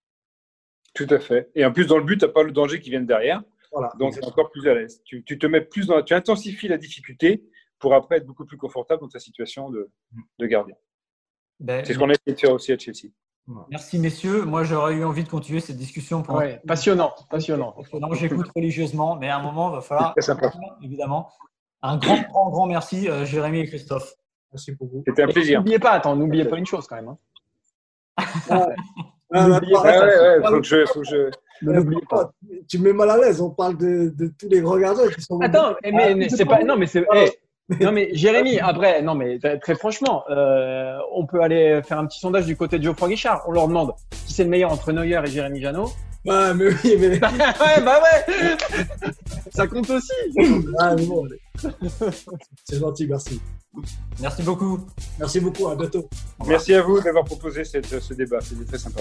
Speaker 3: Tout à fait. Et en plus, dans le but, tu n'as pas le danger qui vient derrière.
Speaker 4: Voilà.
Speaker 3: Donc, c'est encore plus à l'aise. Tu, tu te mets plus dans, tu intensifies la difficulté pour après être beaucoup plus confortable dans ta situation de, de gardien.
Speaker 1: Ben,
Speaker 3: C'est ce qu'on a essayé de faire aussi à Chelsea.
Speaker 1: Merci messieurs. Moi j'aurais eu envie de continuer cette discussion pour
Speaker 2: Ouais, passionnant, passionnant.
Speaker 1: Non, j'écoute religieusement, mais à un moment, il va falloir,
Speaker 3: C'est très sympa.
Speaker 1: évidemment. Un grand, grand, grand merci, euh, Jérémy et Christophe.
Speaker 4: Merci beaucoup.
Speaker 3: C'était un plaisir.
Speaker 2: N'oubliez pas, attends, n'oubliez pas une chose quand même. hein. N'oubliez pas
Speaker 3: ouais,
Speaker 2: ça.
Speaker 3: ouais, faut que je, faut que je...
Speaker 2: Ne l'oubliez pas.
Speaker 4: Tu me mets mal à l'aise, on parle de, de tous les grands gardiens qui sont.
Speaker 2: Attends, mais,
Speaker 4: Ah,
Speaker 2: c'est pas. Non, mais c'est. non, mais Jérémy, après, non, mais très, franchement, euh, on peut aller faire un petit sondage du côté de Geoffroy Guichard. On leur demande qui c'est le meilleur entre Neuer et Jérémy Janot.
Speaker 4: Ouais, mais oui, mais.
Speaker 2: ouais, bah ouais Ça compte aussi
Speaker 4: Ah, mais bon, allez. C'est gentil, merci.
Speaker 1: Merci beaucoup.
Speaker 4: Merci beaucoup, à bientôt.
Speaker 3: Merci à vous d'avoir proposé cette- ce débat, c'était très sympa.